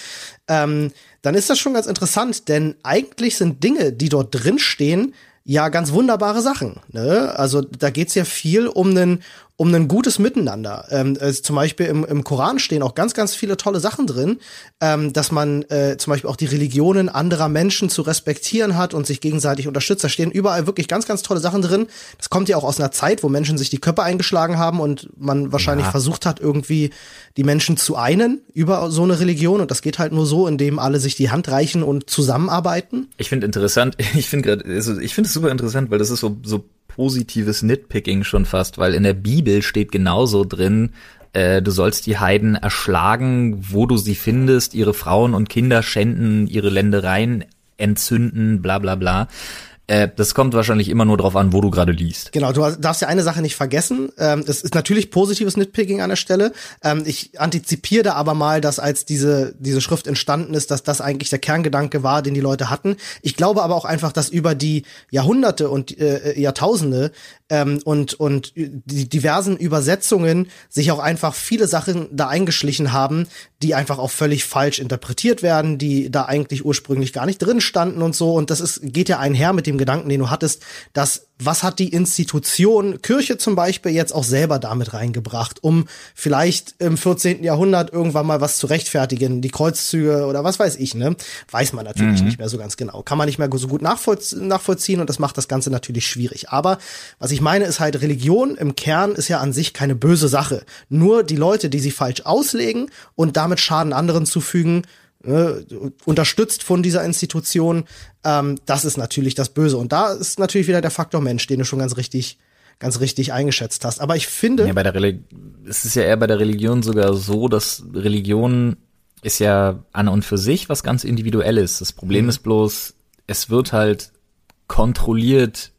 ähm, dann ist das schon ganz interessant, denn eigentlich sind Dinge, die dort drin stehen, ja ganz wunderbare Sachen. Ne? Also da geht's ja viel um einen um ein gutes Miteinander. Ähm, also zum Beispiel im, im Koran stehen auch ganz, ganz viele tolle Sachen drin, ähm, dass man äh, zum Beispiel auch die Religionen anderer Menschen zu respektieren hat und sich gegenseitig unterstützt. Da stehen überall wirklich ganz, ganz tolle Sachen drin. Das kommt ja auch aus einer Zeit, wo Menschen sich die Köpfe eingeschlagen haben und man wahrscheinlich Ja. versucht hat, irgendwie die Menschen zu einen über so eine Religion. Und das geht halt nur so, indem alle sich die Hand reichen und zusammenarbeiten. Ich finde interessant, ich finde gerade, also ich finde es super interessant, weil das ist so, so positives Nitpicking schon fast, weil in der Bibel steht genauso drin, äh, du sollst die Heiden erschlagen, wo du sie findest, ihre Frauen und Kinder schänden, ihre Ländereien entzünden, bla bla bla. Äh, das kommt wahrscheinlich immer nur drauf an, wo du gerade liest. Genau, du darfst ja eine Sache nicht vergessen. Ähm, das ist natürlich positives Nitpicking an der Stelle. Ähm, ich antizipiere da aber mal, dass als diese, diese Schrift entstanden ist, dass das eigentlich der Kerngedanke war, den die Leute hatten. Ich glaube aber auch einfach, dass über die Jahrhunderte und äh, Jahrtausende ähm, und, und die diversen Übersetzungen sich auch einfach viele Sachen da eingeschlichen haben, die einfach auch völlig falsch interpretiert werden, die da eigentlich ursprünglich gar nicht drin standen und so. Und das ist, geht ja einher mit dem Gedanken, den du hattest, dass was hat die Institution Kirche zum Beispiel jetzt auch selber damit reingebracht, um vielleicht im 14. Jahrhundert irgendwann mal was zu rechtfertigen, die Kreuzzüge oder was weiß ich, ne? Weiß man natürlich nicht mehr so ganz genau. Kann man nicht mehr so gut nachvollz nachvollziehen und das macht das Ganze natürlich schwierig. Aber was ich meine ist halt, Religion im Kern ist ja an sich keine böse Sache. Nur die Leute, die sie falsch auslegen und damit Schaden anderen zufügen, äh, unterstützt von dieser Institution, ähm, das ist natürlich das Böse. Und da ist natürlich wieder der Faktor Mensch, den du schon ganz richtig ganz richtig eingeschätzt hast. Aber ich finde. Ja, bei der Reli es ist ja eher bei der Religion sogar so, dass Religion ist ja an und für sich was ganz Individuelles. Das Problem mhm. ist bloß, es wird halt kontrolliert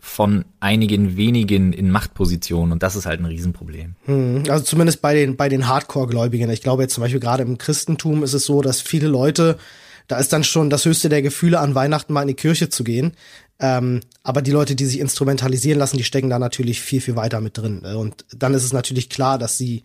von einigen wenigen in Machtpositionen und das ist halt ein Riesenproblem. Hm, also zumindest bei den bei den Hardcore-Gläubigen. Ich glaube jetzt zum Beispiel gerade im Christentum ist es so, dass viele Leute, da ist dann schon das höchste der Gefühle an Weihnachten mal in die Kirche zu gehen. Ähm, aber die Leute, die sich instrumentalisieren lassen, die stecken da natürlich viel, viel weiter mit drin. Und dann ist es natürlich klar, dass sie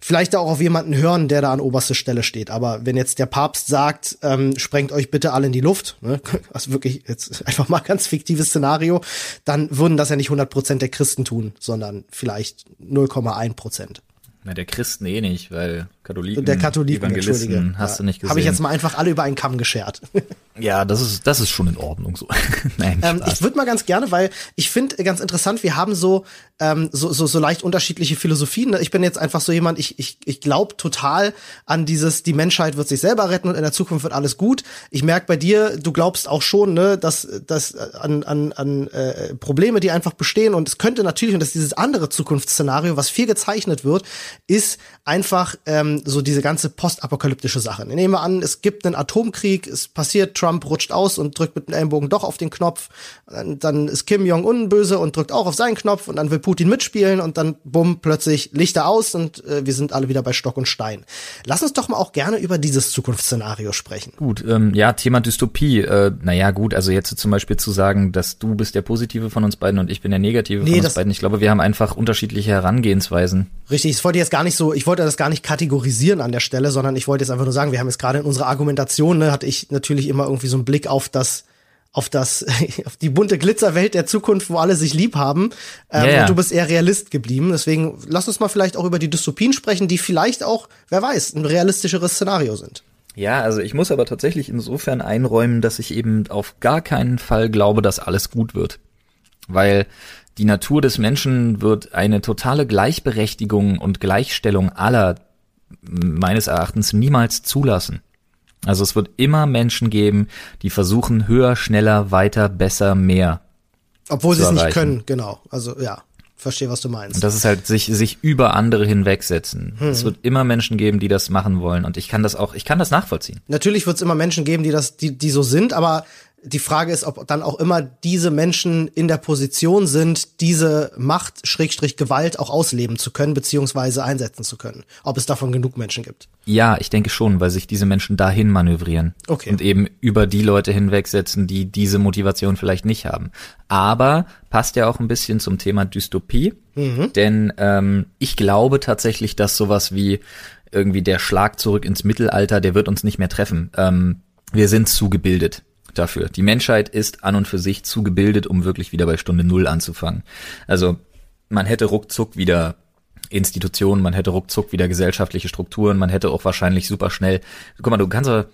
vielleicht auch auf jemanden hören, der da an oberster Stelle steht. Aber wenn jetzt der Papst sagt, ähm, sprengt euch bitte alle in die Luft, ne, also wirklich jetzt einfach mal ganz fiktives Szenario, dann würden das ja nicht 100 Prozent der Christen tun, sondern vielleicht 0,1 Prozent. Na, der Christen eh nicht, weil Katholiken, der Katholiken, Evangelisten hast ja, du nicht gesehen. Habe ich jetzt mal einfach alle über einen Kamm geschert. ja, das ist das ist schon in Ordnung so. Nein, ähm, ich würde mal ganz gerne, weil ich finde ganz interessant, wir haben so ähm, so, so so leicht unterschiedliche Philosophien. Ich bin jetzt einfach so jemand, ich ich ich glaube total an dieses die Menschheit wird sich selber retten und in der Zukunft wird alles gut. Ich merk bei dir, du glaubst auch schon, ne, dass dass an an an äh, Probleme, die einfach bestehen und es könnte natürlich und das ist dieses andere Zukunftsszenario, was viel gezeichnet wird, ist einfach ähm, so diese ganze postapokalyptische Sache. Nehmen wir an, es gibt einen Atomkrieg, es passiert, Trump rutscht aus und drückt mit dem Ellenbogen doch auf den Knopf, dann ist Kim Jong-un böse und drückt auch auf seinen Knopf und dann will Putin mitspielen und dann bumm, plötzlich Lichter aus und äh, wir sind alle wieder bei Stock und Stein. Lass uns doch mal auch gerne über dieses Zukunftsszenario sprechen. Gut, ähm, ja, Thema Dystopie. Äh, naja, gut, also jetzt zum Beispiel zu sagen, dass du bist der Positive von uns beiden und ich bin der Negative nee, von uns beiden. Ich glaube, wir haben einfach unterschiedliche Herangehensweisen. Richtig, ich wollte jetzt gar nicht so, ich wollte das gar nicht kategorisieren kategorisieren an der Stelle, sondern ich wollte jetzt einfach nur sagen, wir haben jetzt gerade in unserer Argumentation, ne, hatte ich natürlich immer irgendwie so einen Blick auf das auf das, auf die bunte Glitzerwelt der Zukunft, wo alle sich lieb haben. Ähm, ja. Und du bist eher Realist geblieben. Deswegen lass uns mal vielleicht auch über die Dystopien sprechen, die vielleicht auch, wer weiß, ein realistischeres Szenario sind. Ja, also ich muss aber tatsächlich insofern einräumen, dass ich eben auf gar keinen Fall glaube, dass alles gut wird. Weil die Natur des Menschen wird eine totale Gleichberechtigung und Gleichstellung aller meines Erachtens niemals zulassen. Also es wird immer Menschen geben, die versuchen höher, schneller, weiter, besser, mehr. Obwohl sie es nicht können, genau. Also ja, verstehe, was du meinst. Und das ist halt sich sich über andere hinwegsetzen. Hm. Es wird immer Menschen geben, die das machen wollen und ich kann das auch, ich kann das nachvollziehen. Natürlich wird es immer Menschen geben, die das, die die so sind, aber die Frage ist, ob dann auch immer diese Menschen in der Position sind, diese Macht, Schrägstrich Gewalt auch ausleben zu können, beziehungsweise einsetzen zu können. Ob es davon genug Menschen gibt. Ja, ich denke schon, weil sich diese Menschen dahin manövrieren. Okay. Und eben über die Leute hinwegsetzen, die diese Motivation vielleicht nicht haben. Aber passt ja auch ein bisschen zum Thema Dystopie. Mhm. Denn ähm, ich glaube tatsächlich, dass sowas wie irgendwie der Schlag zurück ins Mittelalter, der wird uns nicht mehr treffen. Ähm, wir sind zu gebildet dafür. Die Menschheit ist an und für sich zu gebildet, um wirklich wieder bei Stunde Null anzufangen. Also man hätte ruckzuck wieder Institutionen, man hätte ruckzuck wieder gesellschaftliche Strukturen, man hätte auch wahrscheinlich super schnell. Guck mal, du kannst aber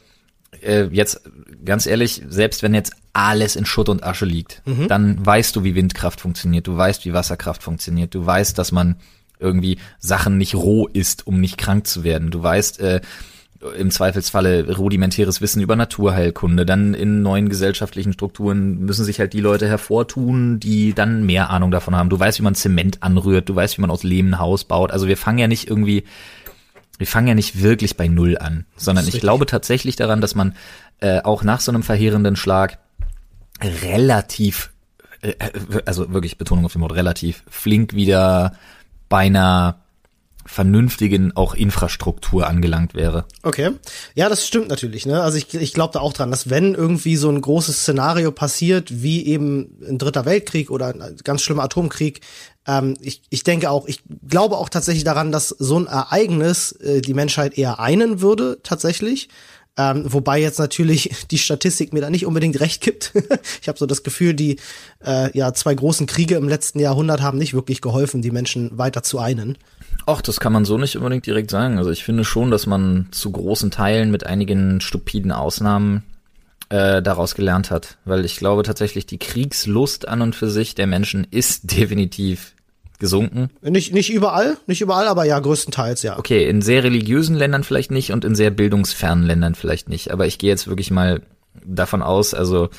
äh, jetzt ganz ehrlich, selbst wenn jetzt alles in Schutt und Asche liegt, mhm. dann weißt du, wie Windkraft funktioniert, du weißt, wie Wasserkraft funktioniert, du weißt, dass man irgendwie Sachen nicht roh ist, um nicht krank zu werden. Du weißt, äh, im Zweifelsfalle rudimentäres Wissen über Naturheilkunde. Dann in neuen gesellschaftlichen Strukturen müssen sich halt die Leute hervortun, die dann mehr Ahnung davon haben. Du weißt, wie man Zement anrührt, du weißt, wie man aus Lehm ein Haus baut. Also wir fangen ja nicht irgendwie, wir fangen ja nicht wirklich bei Null an, sondern ich glaube tatsächlich daran, dass man äh, auch nach so einem verheerenden Schlag relativ, äh, also wirklich Betonung auf dem Wort relativ, flink wieder beinahe vernünftigen auch Infrastruktur angelangt wäre. Okay. Ja, das stimmt natürlich. Ne? Also ich, ich glaube da auch dran, dass wenn irgendwie so ein großes Szenario passiert, wie eben ein dritter Weltkrieg oder ein ganz schlimmer Atomkrieg, ähm, ich, ich denke auch, ich glaube auch tatsächlich daran, dass so ein Ereignis äh, die Menschheit eher einen würde, tatsächlich. Ähm, wobei jetzt natürlich die Statistik mir da nicht unbedingt recht gibt. ich habe so das Gefühl, die äh, ja zwei großen Kriege im letzten Jahrhundert haben nicht wirklich geholfen, die Menschen weiter zu einen. Ach, das kann man so nicht unbedingt direkt sagen. Also ich finde schon, dass man zu großen Teilen mit einigen stupiden Ausnahmen äh, daraus gelernt hat. Weil ich glaube tatsächlich, die Kriegslust an und für sich der Menschen ist definitiv gesunken. Nicht, nicht überall, nicht überall, aber ja, größtenteils, ja. Okay, in sehr religiösen Ländern vielleicht nicht und in sehr bildungsfernen Ländern vielleicht nicht. Aber ich gehe jetzt wirklich mal davon aus, also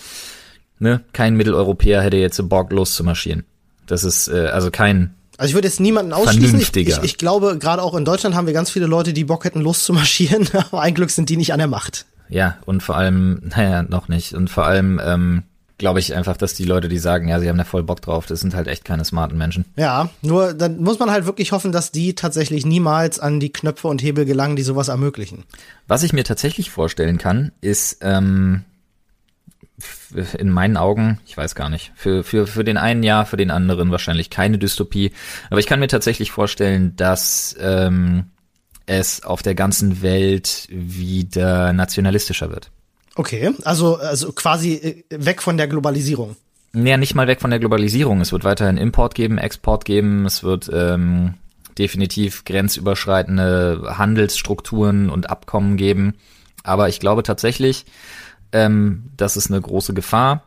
ne, kein Mitteleuropäer hätte jetzt Bock loszumarschieren. Das ist äh, also kein Also ich würde jetzt niemanden ausschließen. Ich, ich, ich glaube, gerade auch in Deutschland haben wir ganz viele Leute, die Bock hätten, loszumarschieren, aber ein Glück sind die nicht an der Macht. Ja, und vor allem, naja, noch nicht. Und vor allem, ähm, glaube ich einfach, dass die Leute, die sagen, ja, sie haben da voll Bock drauf, das sind halt echt keine smarten Menschen. Ja, nur dann muss man halt wirklich hoffen, dass die tatsächlich niemals an die Knöpfe und Hebel gelangen, die sowas ermöglichen. Was ich mir tatsächlich vorstellen kann, ist ähm, in meinen Augen, ich weiß gar nicht, für, für, für den einen ja, für den anderen wahrscheinlich keine Dystopie. Aber ich kann mir tatsächlich vorstellen, dass ähm, es auf der ganzen Welt wieder nationalistischer wird. Okay, also, also quasi äh, weg von der Globalisierung. Naja, nicht mal weg von der Globalisierung. Es wird weiterhin Import geben, Export geben, es wird ähm, definitiv grenzüberschreitende Handelsstrukturen und Abkommen geben. Aber ich glaube tatsächlich, ähm, das ist eine große Gefahr.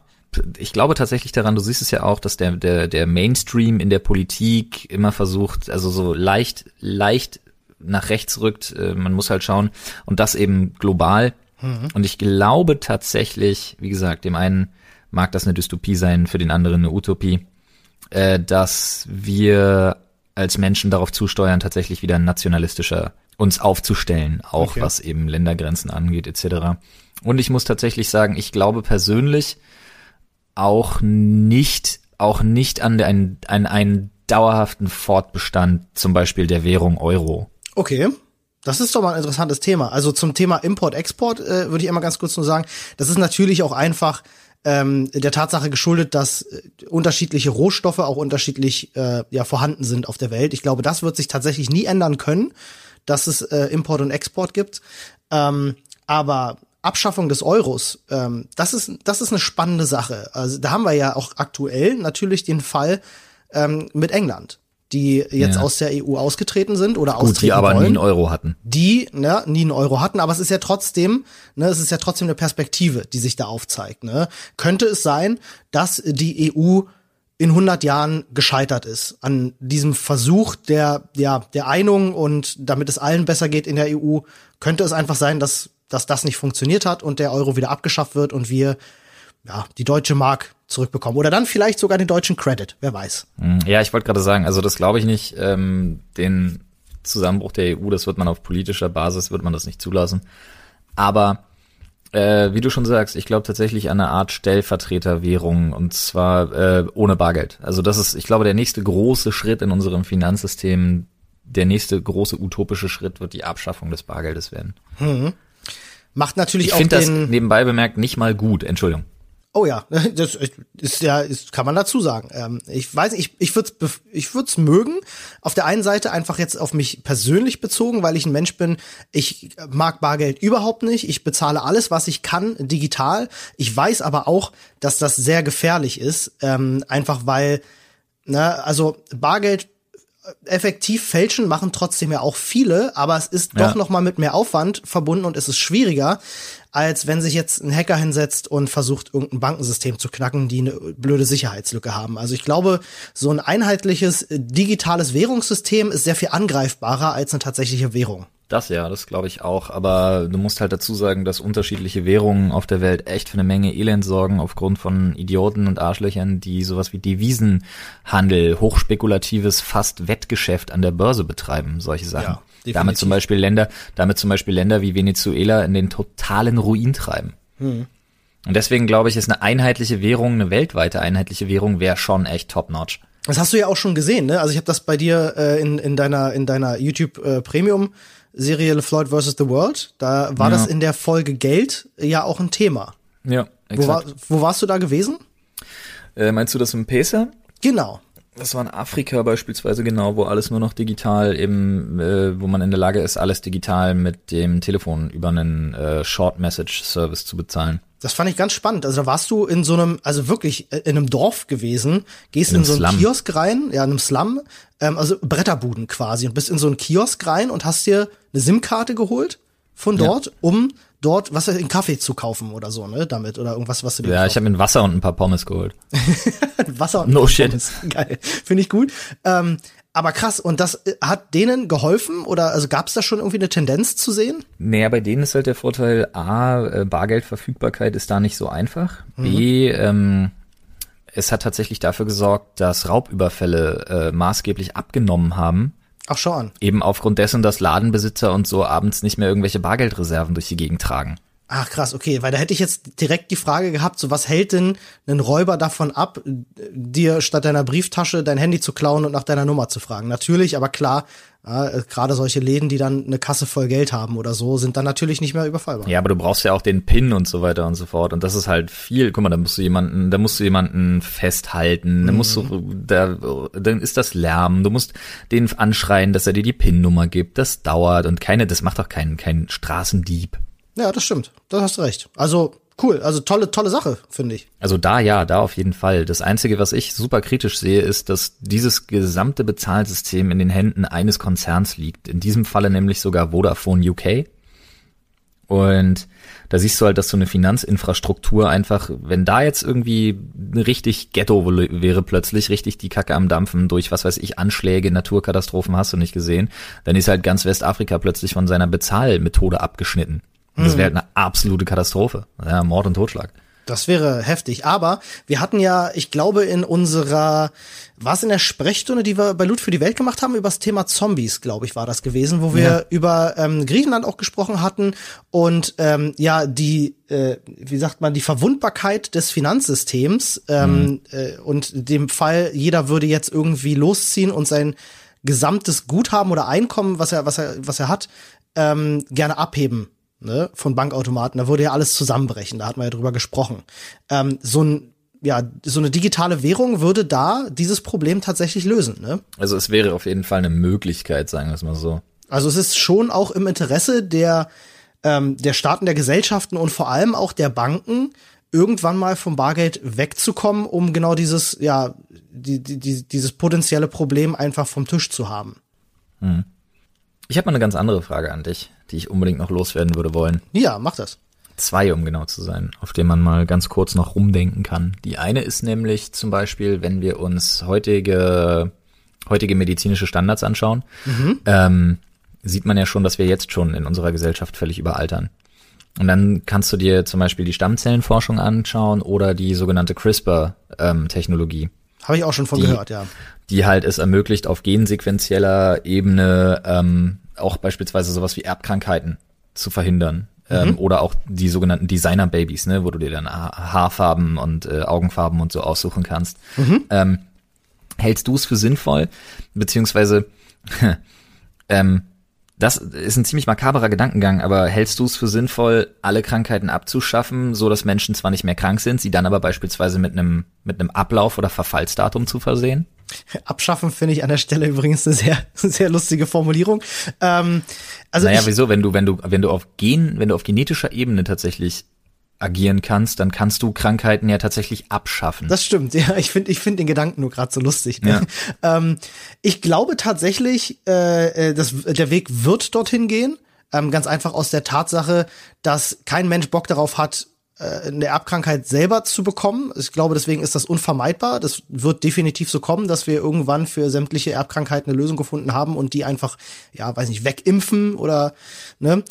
Ich glaube tatsächlich daran, du siehst es ja auch, dass der, der, der Mainstream in der Politik immer versucht, also so leicht, leicht nach rechts rückt. Äh, man muss halt schauen. Und das eben global. Mhm. Und ich glaube tatsächlich, wie gesagt, dem einen mag das eine Dystopie sein, für den anderen eine Utopie, äh, dass wir als Menschen darauf zusteuern, tatsächlich wieder nationalistischer uns aufzustellen, auch okay. was eben Ländergrenzen angeht, etc. Und ich muss tatsächlich sagen, ich glaube persönlich auch nicht, auch nicht an, den, an einen dauerhaften Fortbestand, zum Beispiel der Währung Euro. Okay. Das ist doch mal ein interessantes Thema. Also zum Thema Import-Export äh, würde ich einmal ganz kurz nur sagen, das ist natürlich auch einfach ähm, der Tatsache geschuldet, dass äh, unterschiedliche Rohstoffe auch unterschiedlich äh, ja vorhanden sind auf der Welt. Ich glaube, das wird sich tatsächlich nie ändern können, dass es äh, Import und Export gibt. Ähm, aber Abschaffung des Euros, ähm, das ist das ist eine spannende Sache. Also da haben wir ja auch aktuell natürlich den Fall ähm, mit England die jetzt ja. aus der EU ausgetreten sind oder Gut, austreten die aber wollen, nie einen Euro hatten. Die ne, nie einen Euro hatten, aber es ist ja trotzdem, ne, es ist ja trotzdem eine Perspektive, die sich da aufzeigt. Ne? Könnte es sein, dass die EU in 100 Jahren gescheitert ist an diesem Versuch der ja der Einung und damit es allen besser geht in der EU, könnte es einfach sein, dass dass das nicht funktioniert hat und der Euro wieder abgeschafft wird und wir ja die deutsche Mark zurückbekommen. Oder dann vielleicht sogar den deutschen Credit, wer weiß. Hm, ja, ich wollte gerade sagen, also das glaube ich nicht. Ähm, den Zusammenbruch der EU, das wird man auf politischer Basis, wird man das nicht zulassen. Aber äh, wie du schon sagst, ich glaube tatsächlich an eine Art Stellvertreterwährung und zwar äh, ohne Bargeld. Also das ist, ich glaube, der nächste große Schritt in unserem Finanzsystem, der nächste große utopische Schritt wird die Abschaffung des Bargeldes werden. Mhm. Macht natürlich ich auch. Ich finde das nebenbei bemerkt nicht mal gut. Entschuldigung. Oh ja, das ist ja, ist, kann man dazu sagen. Ähm, ich weiß, ich, ich würde es ich würd's mögen. Auf der einen Seite einfach jetzt auf mich persönlich bezogen, weil ich ein Mensch bin, ich mag Bargeld überhaupt nicht. Ich bezahle alles, was ich kann, digital. Ich weiß aber auch, dass das sehr gefährlich ist, ähm, einfach weil, ne, also Bargeld effektiv fälschen machen trotzdem ja auch viele, aber es ist ja. doch noch mal mit mehr Aufwand verbunden und es ist schwieriger, als wenn sich jetzt ein Hacker hinsetzt und versucht irgendein Bankensystem zu knacken, die eine blöde Sicherheitslücke haben. Also ich glaube, so ein einheitliches digitales Währungssystem ist sehr viel angreifbarer als eine tatsächliche Währung. Das ja, das glaube ich auch. Aber du musst halt dazu sagen, dass unterschiedliche Währungen auf der Welt echt für eine Menge Elend sorgen aufgrund von Idioten und Arschlöchern, die sowas wie Devisenhandel, hochspekulatives, fast Wettgeschäft an der Börse betreiben, solche Sachen. Ja, damit zum Beispiel Länder, damit zum Beispiel Länder wie Venezuela in den totalen Ruin treiben. Hm. Und deswegen glaube ich, ist eine einheitliche Währung, eine weltweite einheitliche Währung, wäre schon echt top-notch. Das hast du ja auch schon gesehen, ne? Also ich habe das bei dir äh, in, in deiner in deiner YouTube äh, Premium Serie Floyd vs. The World, da war ja. das in der Folge Geld ja auch ein Thema. Ja, exakt. Wo, wo warst du da gewesen? Äh, meinst du das im Pesa? Genau. Das war in Afrika beispielsweise genau, wo alles nur noch digital eben, äh, wo man in der Lage ist, alles digital mit dem Telefon über einen äh, Short Message Service zu bezahlen. Das fand ich ganz spannend. Also da warst du in so einem, also wirklich äh, in einem Dorf gewesen, gehst in, in so einen Slum. Kiosk rein, ja, in einem Slum, ähm, also Bretterbuden quasi und bist in so einen Kiosk rein und hast dir eine SIM-Karte geholt von dort, ja. um dort, was in Kaffee zu kaufen oder so, ne, damit oder irgendwas, was du dir Ja, ich habe mir Wasser und ein paar Pommes geholt. Wasser und no shit. Pommes. Geil, finde ich gut. Ähm, aber krass, und das äh, hat denen geholfen oder also gab es da schon irgendwie eine Tendenz zu sehen? Naja, bei denen ist halt der Vorteil, A, äh, Bargeldverfügbarkeit ist da nicht so einfach. Mhm. B, ähm, es hat tatsächlich dafür gesorgt, dass Raubüberfälle äh, maßgeblich abgenommen haben. Ach schon. Eben aufgrund dessen, dass Ladenbesitzer und so abends nicht mehr irgendwelche Bargeldreserven durch die Gegend tragen. Ach krass, okay, weil da hätte ich jetzt direkt die Frage gehabt, so was hält denn einen Räuber davon ab, dir statt deiner Brieftasche dein Handy zu klauen und nach deiner Nummer zu fragen? Natürlich, aber klar, ja, gerade solche Läden, die dann eine Kasse voll Geld haben oder so, sind dann natürlich nicht mehr überfallbar. Ja, aber du brauchst ja auch den PIN und so weiter und so fort. Und das ist halt viel. Guck mal, da musst du jemanden, da musst du jemanden festhalten, mhm. da musst du, da, dann ist das Lärm. Du musst den anschreien, dass er dir die PIN-Nummer gibt. Das dauert und keine, das macht doch kein, kein Straßendieb. Ja, das stimmt. Da hast du recht. Also cool, also tolle, tolle Sache, finde ich. Also da ja, da auf jeden Fall. Das Einzige, was ich super kritisch sehe, ist, dass dieses gesamte Bezahlsystem in den Händen eines Konzerns liegt. In diesem Falle nämlich sogar Vodafone UK. Und da siehst du halt, dass so eine Finanzinfrastruktur einfach, wenn da jetzt irgendwie richtig Ghetto wäre plötzlich, richtig die Kacke am Dampfen durch, was weiß ich, Anschläge, Naturkatastrophen hast du nicht gesehen, dann ist halt ganz Westafrika plötzlich von seiner Bezahlmethode abgeschnitten. Das wäre halt eine absolute Katastrophe. Ja, Mord und Totschlag. Das wäre heftig. Aber wir hatten ja, ich glaube, in unserer, war es in der Sprechstunde, die wir bei Loot für die Welt gemacht haben, über das Thema Zombies, glaube ich, war das gewesen, wo wir ja. über ähm, Griechenland auch gesprochen hatten und ähm, ja, die, äh, wie sagt man, die Verwundbarkeit des Finanzsystems ähm, mhm. äh, und dem Fall, jeder würde jetzt irgendwie losziehen und sein gesamtes Guthaben oder Einkommen, was er, was er, was er hat, ähm, gerne abheben ne, von Bankautomaten, da würde ja alles zusammenbrechen, da hat man ja drüber gesprochen. Ähm, so ein ja, so eine digitale Währung würde da dieses Problem tatsächlich lösen, ne? Also es wäre auf jeden Fall eine Möglichkeit, sagen wir es mal so. Also es ist schon auch im Interesse der, ähm, der Staaten, der Gesellschaften und vor allem auch der Banken, irgendwann mal vom Bargeld wegzukommen, um genau dieses, ja, die, die, dieses potenzielle Problem einfach vom Tisch zu haben. Hm. Ich habe mal eine ganz andere Frage an dich die ich unbedingt noch loswerden würde wollen. Ja, mach das. Zwei, um genau zu sein, auf denen man mal ganz kurz noch rumdenken kann. Die eine ist nämlich zum Beispiel, wenn wir uns heutige, heutige medizinische Standards anschauen, mhm. ähm, sieht man ja schon, dass wir jetzt schon in unserer Gesellschaft völlig überaltern. Und dann kannst du dir zum Beispiel die Stammzellenforschung anschauen oder die sogenannte CRISPR-Technologie. Ähm, Habe ich auch schon von die, gehört, ja. Die halt es ermöglicht, auf gensequenzieller Ebene ähm, auch beispielsweise sowas wie Erbkrankheiten zu verhindern. Ähm, mhm. oder auch die sogenannten Designer-Babys, ne, wo du dir dann Haarfarben und äh, Augenfarben und so aussuchen kannst. Mhm. Ähm, hältst du es für sinnvoll, beziehungsweise ähm, das ist ein ziemlich makaberer Gedankengang, aber hältst du es für sinnvoll, alle Krankheiten abzuschaffen, so dass Menschen zwar nicht mehr krank sind, sie dann aber beispielsweise mit einem mit einem Ablauf oder Verfallsdatum zu versehen? Abschaffen finde ich an der Stelle übrigens eine sehr, sehr lustige Formulierung. Ähm, also naja, ich, wieso? Wenn du, wenn du, wenn du auf Gen, wenn du auf genetischer Ebene tatsächlich agieren kannst, dann kannst du Krankheiten ja tatsächlich abschaffen. Das stimmt, ja. Ich finde ich finde den Gedanken nur gerade so lustig. Ne? Ja. ähm, ich glaube tatsächlich, äh, äh, dass der Weg wird dorthin gehen. Ähm, ganz einfach aus der Tatsache, dass kein Mensch Bock darauf hat, eine Erbkrankheit selber zu bekommen. Ich glaube, deswegen ist das unvermeidbar. Das wird definitiv so kommen, dass wir irgendwann für sämtliche Erbkrankheiten eine Lösung gefunden haben und die einfach, ja, weiß nicht, wegimpfen oder, ne.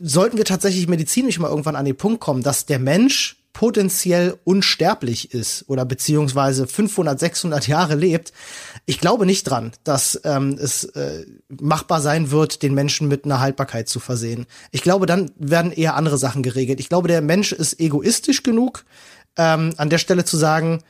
Sollten wir tatsächlich medizinisch mal irgendwann an den Punkt kommen, dass der Mensch potenziell unsterblich ist oder beziehungsweise 500, 600 Jahre lebt. Ich glaube nicht dran, dass ähm, es äh, machbar sein wird, den Menschen mit einer Haltbarkeit zu versehen. Ich glaube, dann werden eher andere Sachen geregelt. Ich glaube, der Mensch ist egoistisch genug, ähm, an der Stelle zu sagen,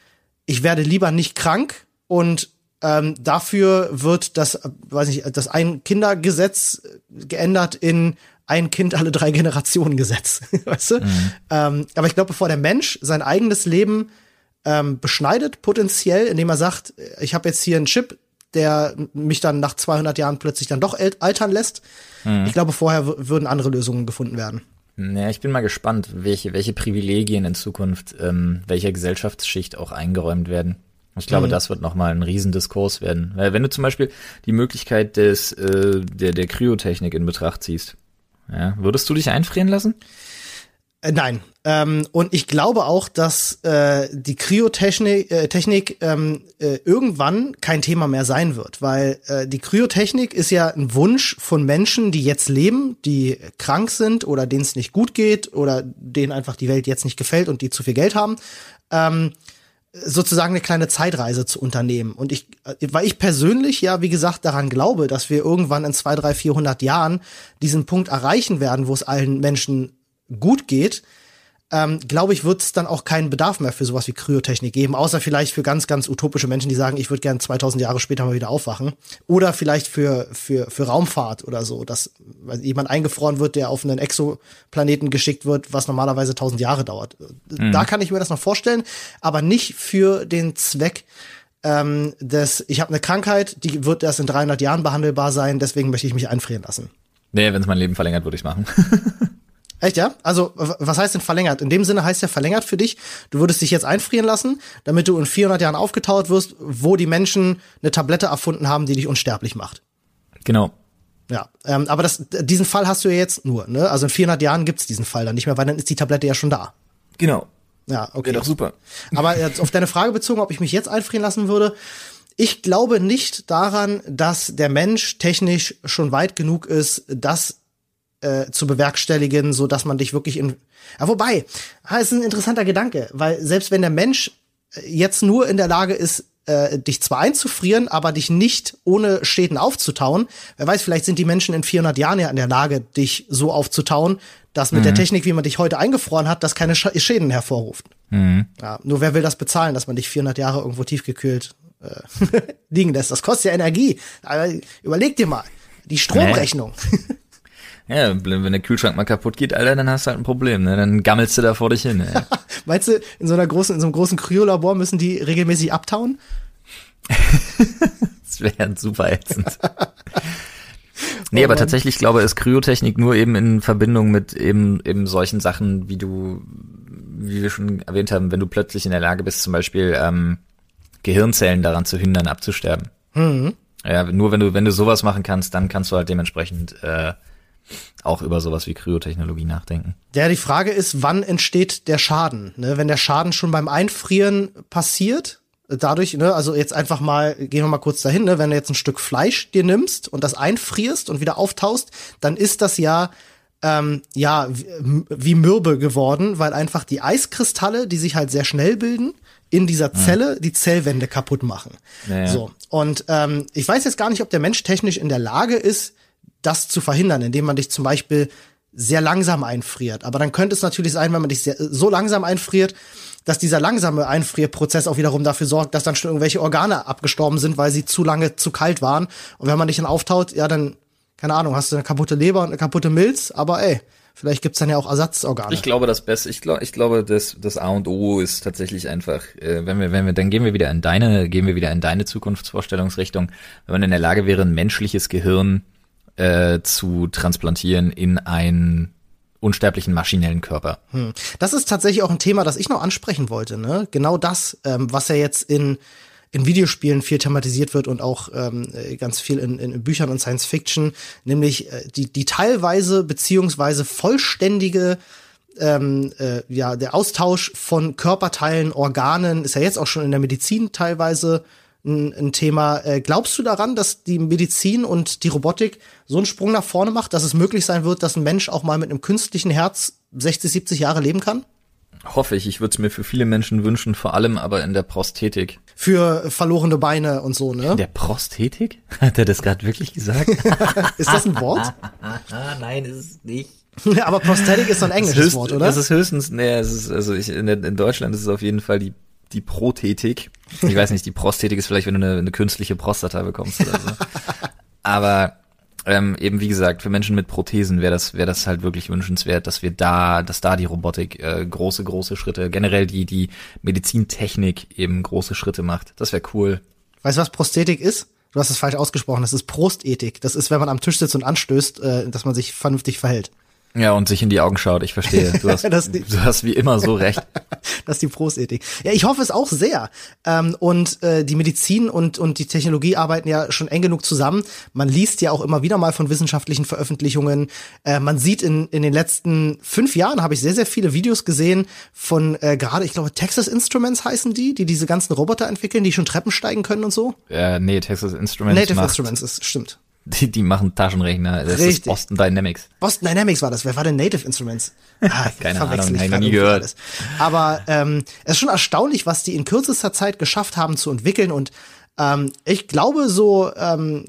ich werde lieber nicht krank und ähm, dafür wird das, weiß ich, das Ein-Kindergesetz geändert in ein Kind alle drei Generationen Gesetz, weißt du? Mhm. Ähm, aber ich glaube, bevor der Mensch sein eigenes Leben ähm, beschneidet, potenziell, indem er sagt, ich habe jetzt hier einen Chip, der mich dann nach 200 Jahren plötzlich dann doch altern lässt. Mhm. Ich glaube, vorher würden andere Lösungen gefunden werden. Ja, ich bin mal gespannt, welche, welche Privilegien in Zukunft ähm, welcher Gesellschaftsschicht auch eingeräumt werden. Ich glaube, mhm. das wird nochmal ein Riesendiskurs werden. Wenn du zum Beispiel die Möglichkeit des, äh, der, der Kryotechnik in Betracht ziehst, Ja. Würdest du dich einfrieren lassen? Äh, nein. Ähm, und ich glaube auch, dass äh, die Kryotechnik äh, Technik, ähm, äh, irgendwann kein Thema mehr sein wird, weil äh, die Kryotechnik ist ja ein Wunsch von Menschen, die jetzt leben, die krank sind oder denen es nicht gut geht oder denen einfach die Welt jetzt nicht gefällt und die zu viel Geld haben. Ähm, sozusagen eine kleine Zeitreise zu unternehmen. Und ich, äh, weil ich persönlich ja, wie gesagt, daran glaube, dass wir irgendwann in zwei, drei, vierhundert Jahren diesen Punkt erreichen werden, wo es allen Menschen gut geht, ähm, glaube ich, wird es dann auch keinen Bedarf mehr für sowas wie Kryotechnik geben, außer vielleicht für ganz, ganz utopische Menschen, die sagen, ich würde gern 2000 Jahre später mal wieder aufwachen. Oder vielleicht für, für, für Raumfahrt oder so, dass jemand eingefroren wird, der auf einen Exoplaneten geschickt wird, was normalerweise 1000 Jahre dauert. Mhm. Da kann ich mir das noch vorstellen, aber nicht für den Zweck, ähm, des, ich habe eine Krankheit, die wird erst in 300 Jahren behandelbar sein, deswegen möchte ich mich einfrieren lassen. Nee, wenn es mein Leben verlängert, würde ich machen. Echt, ja? Also, was heißt denn verlängert? In dem Sinne heißt ja verlängert für dich, du würdest dich jetzt einfrieren lassen, damit du in 400 Jahren aufgetaut wirst, wo die Menschen eine Tablette erfunden haben, die dich unsterblich macht. Genau. Ja, ähm, aber das, diesen Fall hast du ja jetzt nur, ne? Also in 400 Jahren gibt's diesen Fall dann nicht mehr, weil dann ist die Tablette ja schon da. Genau. Ja, okay. Wäre doch super. Aber jetzt auf deine Frage bezogen, ob ich mich jetzt einfrieren lassen würde, ich glaube nicht daran, dass der Mensch technisch schon weit genug ist, das äh, zu bewerkstelligen, so dass man dich wirklich in. Ja, wobei, das ist ein interessanter Gedanke, weil selbst wenn der Mensch äh, jetzt nur in der Lage ist, äh, dich zwar einzufrieren, aber dich nicht ohne Schäden aufzutauen. Wer weiß, vielleicht sind die Menschen in 400 Jahren ja in der Lage, dich so aufzutauen, dass mit mhm. der Technik, wie man dich heute eingefroren hat, das keine Schäden hervorruft. Mhm. Ja, nur wer will das bezahlen, dass man dich 400 Jahre irgendwo tiefgekühlt äh, liegen lässt? Das kostet ja Energie. Aber überleg dir mal, die Stromrechnung. Ja, wenn der Kühlschrank mal kaputt geht, Alter, dann hast du halt ein Problem, ne? Dann gammelst du da vor dich hin. Ey. Meinst du, in so einer großen, in so einem großen Kryolabor müssen die regelmäßig abtauen? das wäre super ätzend. Nee, oh aber tatsächlich glaube ist Kryotechnik nur eben in Verbindung mit eben eben solchen Sachen, wie du, wie wir schon erwähnt haben, wenn du plötzlich in der Lage bist, zum Beispiel ähm, Gehirnzellen daran zu hindern, abzusterben. Mhm. Ja, nur wenn du wenn du sowas machen kannst, dann kannst du halt dementsprechend äh, auch über sowas wie Kryotechnologie nachdenken. Ja, die Frage ist, wann entsteht der Schaden? Ne? Wenn der Schaden schon beim Einfrieren passiert, dadurch, ne, also jetzt einfach mal, gehen wir mal kurz dahin, ne, wenn du jetzt ein Stück Fleisch dir nimmst und das einfrierst und wieder auftaust, dann ist das ja ähm, ja wie Mürbe geworden, weil einfach die Eiskristalle, die sich halt sehr schnell bilden, in dieser Zelle die Zellwände kaputt machen. Ja, So und ähm, ich weiß jetzt gar nicht, ob der Mensch technisch in der Lage ist, das zu verhindern, indem man dich zum Beispiel sehr langsam einfriert. Aber dann könnte es natürlich sein, wenn man dich sehr, so langsam einfriert, dass dieser langsame Einfrierprozess auch wiederum dafür sorgt, dass dann schon irgendwelche Organe abgestorben sind, weil sie zu lange zu kalt waren. Und wenn man dich dann auftaut, ja, dann, keine Ahnung, hast du eine kaputte Leber und eine kaputte Milz, aber ey, vielleicht gibt's dann ja auch Ersatzorgane. Ich glaube, das Beste, ich glaube, ich glaube, das, das A und O ist tatsächlich einfach, äh, wenn wir, wenn wir, dann gehen wir wieder in deine, gehen wir wieder in deine Zukunftsvorstellungsrichtung. Wenn man in der Lage wäre, ein menschliches Gehirn äh, zu transplantieren in einen unsterblichen maschinellen Körper. Hm. Das ist tatsächlich auch ein Thema, das ich noch ansprechen wollte. Ne? Genau das, ähm, was ja jetzt in in Videospielen viel thematisiert wird und auch ähm, ganz viel in, in Büchern und Science Fiction, nämlich äh, die, die teilweise beziehungsweise vollständige ähm, äh, ja, der Austausch von Körperteilen, Organen ist ja jetzt auch schon in der Medizin teilweise ein, ein Thema. Äh, glaubst du daran, dass die Medizin und die Robotik so einen Sprung nach vorne macht, dass es möglich sein wird, dass ein Mensch auch mal mit einem künstlichen Herz 60, 70 Jahre leben kann? Hoffe ich. Ich würde es mir für viele Menschen wünschen, vor allem aber in der Prosthetik. Für verlorene Beine und so, ne? In der Prosthetik? Hat er das gerade wirklich gesagt? ist das ein Wort? Nein, ist es nicht. aber Prosthetik ist so ein englisches höchst, Wort, oder? Das ist höchstens, nee, es ist, also ich, in, in Deutschland ist es auf jeden Fall die die Prothetik. Ich weiß nicht, die Prosthetik ist vielleicht, wenn du eine, eine künstliche Prostata bekommst oder so. Aber ähm, eben wie gesagt, für Menschen mit Prothesen wäre das wäre das halt wirklich wünschenswert, dass wir da, dass da die Robotik äh, große große Schritte, generell die die Medizintechnik eben große Schritte macht. Das wäre cool. Weißt du, was Prosthetik ist? Du hast es falsch ausgesprochen. Das ist Prostethik. Das ist, wenn man am Tisch sitzt und anstößt, äh, dass man sich vernünftig verhält. Ja, und sich in die Augen schaut, ich verstehe. Du hast, du hast wie immer so recht. das ist die Prostethik. Ja, ich hoffe es auch sehr. Ähm, und äh, die Medizin und, und die Technologie arbeiten ja schon eng genug zusammen. Man liest ja auch immer wieder mal von wissenschaftlichen Veröffentlichungen. Äh, man sieht in, in den letzten fünf Jahren, habe ich sehr, sehr viele Videos gesehen von äh, gerade, ich glaube, Texas Instruments heißen die, die diese ganzen Roboter entwickeln, die schon Treppen steigen können und so. Äh, nee, Texas Instruments Native Instruments, ist, stimmt. Die, die machen Taschenrechner. Das Richtig. ist Boston Dynamics. Boston Dynamics war das. Wer war denn Native Instruments? Ah, Keine Ahnung, ich noch nie gehört. Alles. Aber ähm, es ist schon erstaunlich, was die in kürzester Zeit geschafft haben zu entwickeln. Und ähm, ich glaube, so ähm,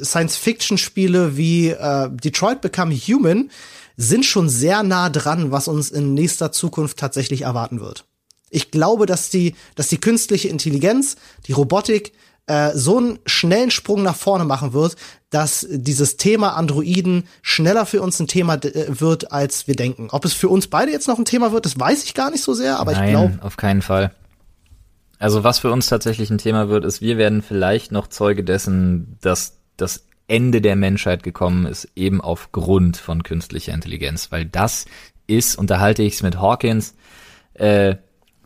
Science-Fiction-Spiele wie äh, Detroit Become Human sind schon sehr nah dran, was uns in nächster Zukunft tatsächlich erwarten wird. Ich glaube, dass die, dass die künstliche Intelligenz, die Robotik, äh, so einen schnellen Sprung nach vorne machen wird, dass dieses Thema Androiden schneller für uns ein Thema äh, wird, als wir denken. Ob es für uns beide jetzt noch ein Thema wird, das weiß ich gar nicht so sehr, aber Nein, ich glaube. Auf keinen Fall. Also was für uns tatsächlich ein Thema wird, ist, wir werden vielleicht noch Zeuge dessen, dass das Ende der Menschheit gekommen ist, eben aufgrund von künstlicher Intelligenz, weil das ist, unterhalte ich es mit Hawkins, äh,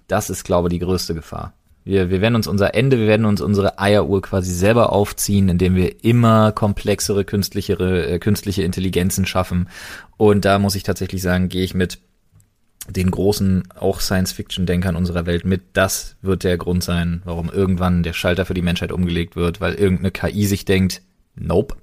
das ist, glaube ich, die größte Gefahr. Wir, wir werden uns unser Ende, wir werden uns unsere Eieruhr quasi selber aufziehen, indem wir immer komplexere künstlichere, äh, künstliche Intelligenzen schaffen. Und da muss ich tatsächlich sagen, gehe ich mit den großen, auch Science-Fiction-Denkern unserer Welt mit. Das wird der Grund sein, warum irgendwann der Schalter für die Menschheit umgelegt wird, weil irgendeine KI sich denkt, nope,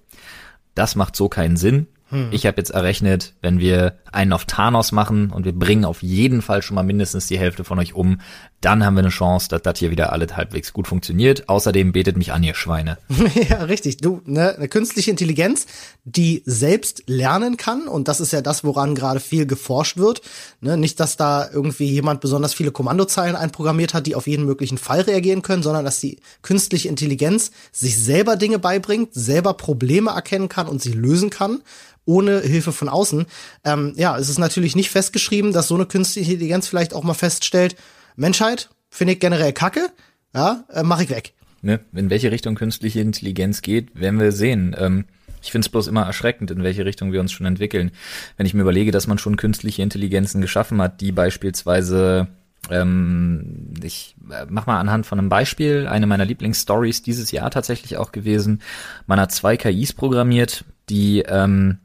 das macht so keinen Sinn. Hm. Ich habe jetzt errechnet, wenn wir einen auf Thanos machen und wir bringen auf jeden Fall schon mal mindestens die Hälfte von euch um, dann haben wir eine Chance, dass das hier wieder alles halbwegs gut funktioniert. Außerdem betet mich an, ihr Schweine. ja, richtig. Du, ne, eine künstliche Intelligenz, die selbst lernen kann, und das ist ja das, woran gerade viel geforscht wird. Ne, nicht, dass da irgendwie jemand besonders viele Kommandozeilen einprogrammiert hat, die auf jeden möglichen Fall reagieren können, sondern dass die künstliche Intelligenz sich selber Dinge beibringt, selber Probleme erkennen kann und sie lösen kann ohne Hilfe von außen. Ähm, ja, es ist natürlich nicht festgeschrieben, dass so eine künstliche Intelligenz vielleicht auch mal feststellt, Menschheit finde ich generell kacke, ja, äh, mache ich weg. Ne? In welche Richtung künstliche Intelligenz geht, werden wir sehen. Ähm, ich finde es bloß immer erschreckend, in welche Richtung wir uns schon entwickeln. Wenn ich mir überlege, dass man schon künstliche Intelligenzen geschaffen hat, die beispielsweise ähm, ich äh, mach mal anhand von einem Beispiel, eine meiner Lieblingsstories dieses Jahr tatsächlich auch gewesen. Man hat zwei KIs programmiert, die ähm,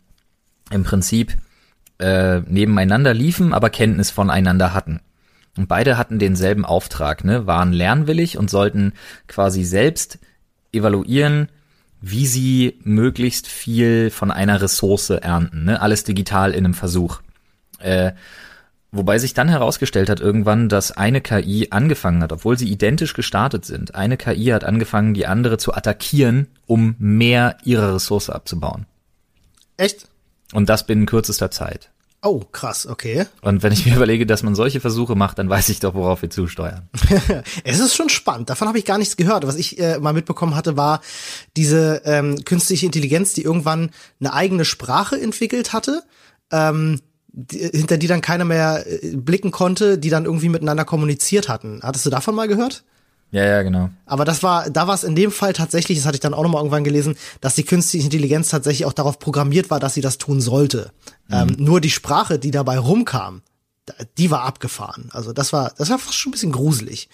im Prinzip äh, nebeneinander liefen, aber Kenntnis voneinander hatten. Und beide hatten denselben Auftrag, ne, waren lernwillig und sollten quasi selbst evaluieren, wie sie möglichst viel von einer Ressource ernten, ne, alles digital in einem Versuch. Äh, wobei sich dann herausgestellt hat irgendwann, dass eine KI angefangen hat, obwohl sie identisch gestartet sind, eine KI hat angefangen, die andere zu attackieren, um mehr ihrer Ressource abzubauen. Echt? Und das binnen kürzester Zeit. Oh, krass, okay. Und wenn ich mir überlege, dass man solche Versuche macht, dann weiß ich doch, worauf wir zusteuern. es ist schon spannend. Davon habe ich gar nichts gehört. Was ich äh, mal mitbekommen hatte, war diese ähm, künstliche Intelligenz, die irgendwann eine eigene Sprache entwickelt hatte, ähm, die, hinter die dann keiner mehr äh, blicken konnte, die dann irgendwie miteinander kommuniziert hatten. Hattest du davon mal gehört? Ja, ja, genau. Aber das war, da war es in dem Fall tatsächlich, das hatte ich dann auch nochmal irgendwann gelesen, dass die künstliche Intelligenz tatsächlich auch darauf programmiert war, dass sie das tun sollte. Mhm. Ähm, nur die Sprache, die dabei rumkam, die war abgefahren. Also das war, das war fast schon ein bisschen gruselig.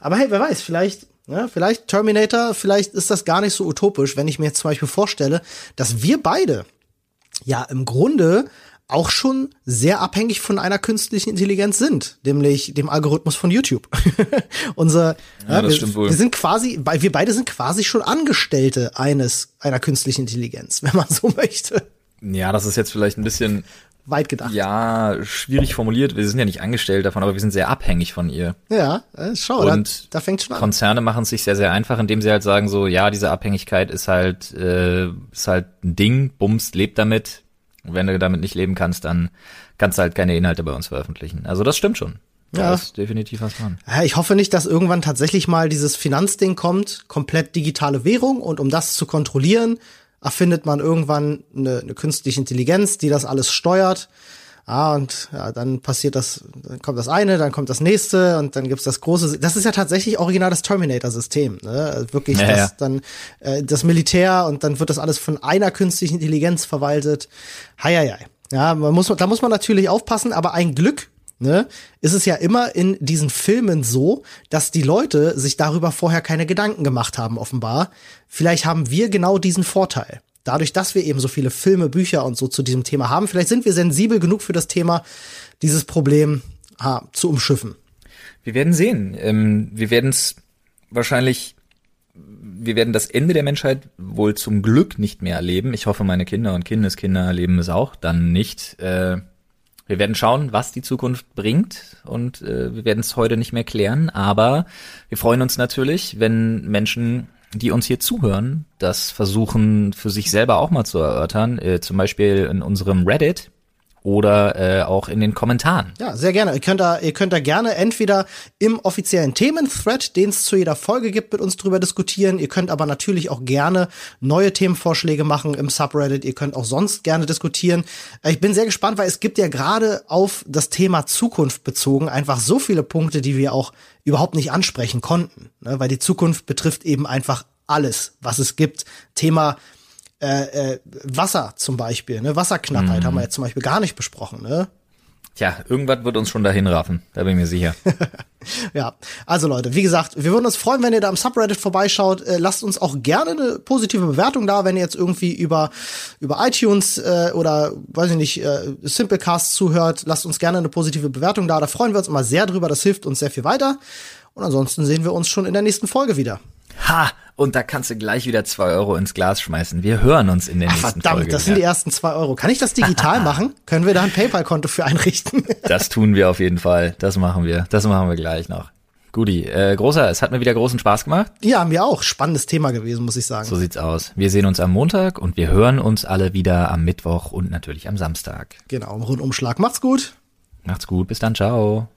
Aber hey, wer weiß, vielleicht, ja, vielleicht Terminator, vielleicht ist das gar nicht so utopisch, wenn ich mir jetzt zum Beispiel vorstelle, dass wir beide ja im Grunde auch schon sehr abhängig von einer künstlichen Intelligenz sind, nämlich dem Algorithmus von YouTube. Unser, ja, das wir, stimmt wohl. wir sind quasi, wir beide sind quasi schon Angestellte eines einer künstlichen Intelligenz, wenn man so möchte. Ja, das ist jetzt vielleicht ein bisschen weit gedacht. Ja, schwierig formuliert. Wir sind ja nicht angestellt davon, aber wir sind sehr abhängig von ihr. Ja, äh, schau, und da, da fängt schon an. Konzerne machen es sich sehr, sehr einfach, indem sie halt sagen so, ja, diese Abhängigkeit ist halt, äh, ist halt ein Ding, Bums, lebt damit, wenn du damit nicht leben kannst, dann kannst du halt keine Inhalte bei uns veröffentlichen. Also das stimmt schon. Da ja. ist definitiv was dran. Ich hoffe nicht, dass irgendwann tatsächlich mal dieses Finanzding kommt, komplett digitale Währung und um das zu kontrollieren, erfindet man irgendwann eine, eine künstliche Intelligenz, die das alles steuert. Ah, und ja, dann passiert das, dann kommt das eine, dann kommt das nächste und dann gibt's das große. Das ist ja tatsächlich original das Terminator-System. Ne? Also wirklich ja, das, ja. dann äh, das Militär und dann wird das alles von einer künstlichen Intelligenz verwaltet. Heieiei. Ja, man muss, da muss man natürlich aufpassen, aber ein Glück ne, ist es ja immer in diesen Filmen so, dass die Leute sich darüber vorher keine Gedanken gemacht haben, offenbar. Vielleicht haben wir genau diesen Vorteil. Dadurch, dass wir eben so viele Filme, Bücher und so zu diesem Thema haben, vielleicht sind wir sensibel genug für das Thema, dieses Problem ha, zu umschiffen. Wir werden sehen. Ähm, wir werden es wahrscheinlich, wir werden das Ende der Menschheit wohl zum Glück nicht mehr erleben. Ich hoffe, meine Kinder und Kindeskinder erleben es auch dann nicht. Äh, wir werden schauen, was die Zukunft bringt und äh, wir werden es heute nicht mehr klären, aber wir freuen uns natürlich, wenn Menschen, die uns hier zuhören, das versuchen für sich selber auch mal zu erörtern, äh, zum Beispiel in unserem Reddit, oder äh, auch in den Kommentaren. Ja, sehr gerne. Ihr könnt da, ihr könnt da gerne entweder im offiziellen Thementhread, den es zu jeder Folge gibt, mit uns drüber diskutieren. Ihr könnt aber natürlich auch gerne neue Themenvorschläge machen im Subreddit. Ihr könnt auch sonst gerne diskutieren. Ich bin sehr gespannt, weil es gibt ja gerade auf das Thema Zukunft bezogen einfach so viele Punkte, die wir auch überhaupt nicht ansprechen konnten. Ne? Weil die Zukunft betrifft eben einfach alles, was es gibt. Thema äh, äh, Wasser zum Beispiel, ne? Wasserknappheit mhm. haben wir jetzt zum Beispiel gar nicht besprochen, ne? Tja, irgendwas wird uns schon dahin raffen, da bin ich mir sicher. ja, also Leute, wie gesagt, wir würden uns freuen, wenn ihr da im Subreddit vorbeischaut. Äh, lasst uns auch gerne eine positive Bewertung da, wenn ihr jetzt irgendwie über über iTunes äh, oder weiß ich nicht äh, Simplecast zuhört. Lasst uns gerne eine positive Bewertung da. Da freuen wir uns immer sehr drüber. Das hilft uns sehr viel weiter. Und ansonsten sehen wir uns schon in der nächsten Folge wieder. Ha! Und da kannst du gleich wieder zwei Euro ins Glas schmeißen. Wir hören uns in der nächsten Ach, verdammt, Folge. das sind die ersten zwei Euro. Kann ich das digital machen? Können wir da ein PayPal-Konto für einrichten? das tun wir auf jeden Fall. Das machen wir. Das machen wir gleich noch. Guti, äh, großer, es hat mir wieder großen Spaß gemacht. Ja, mir auch. Spannendes Thema gewesen, muss ich sagen. So sieht's aus. Wir sehen uns am Montag und wir hören uns alle wieder am Mittwoch und natürlich am Samstag. Genau, im Rundumschlag. Macht's gut. Macht's gut. Bis dann. Ciao.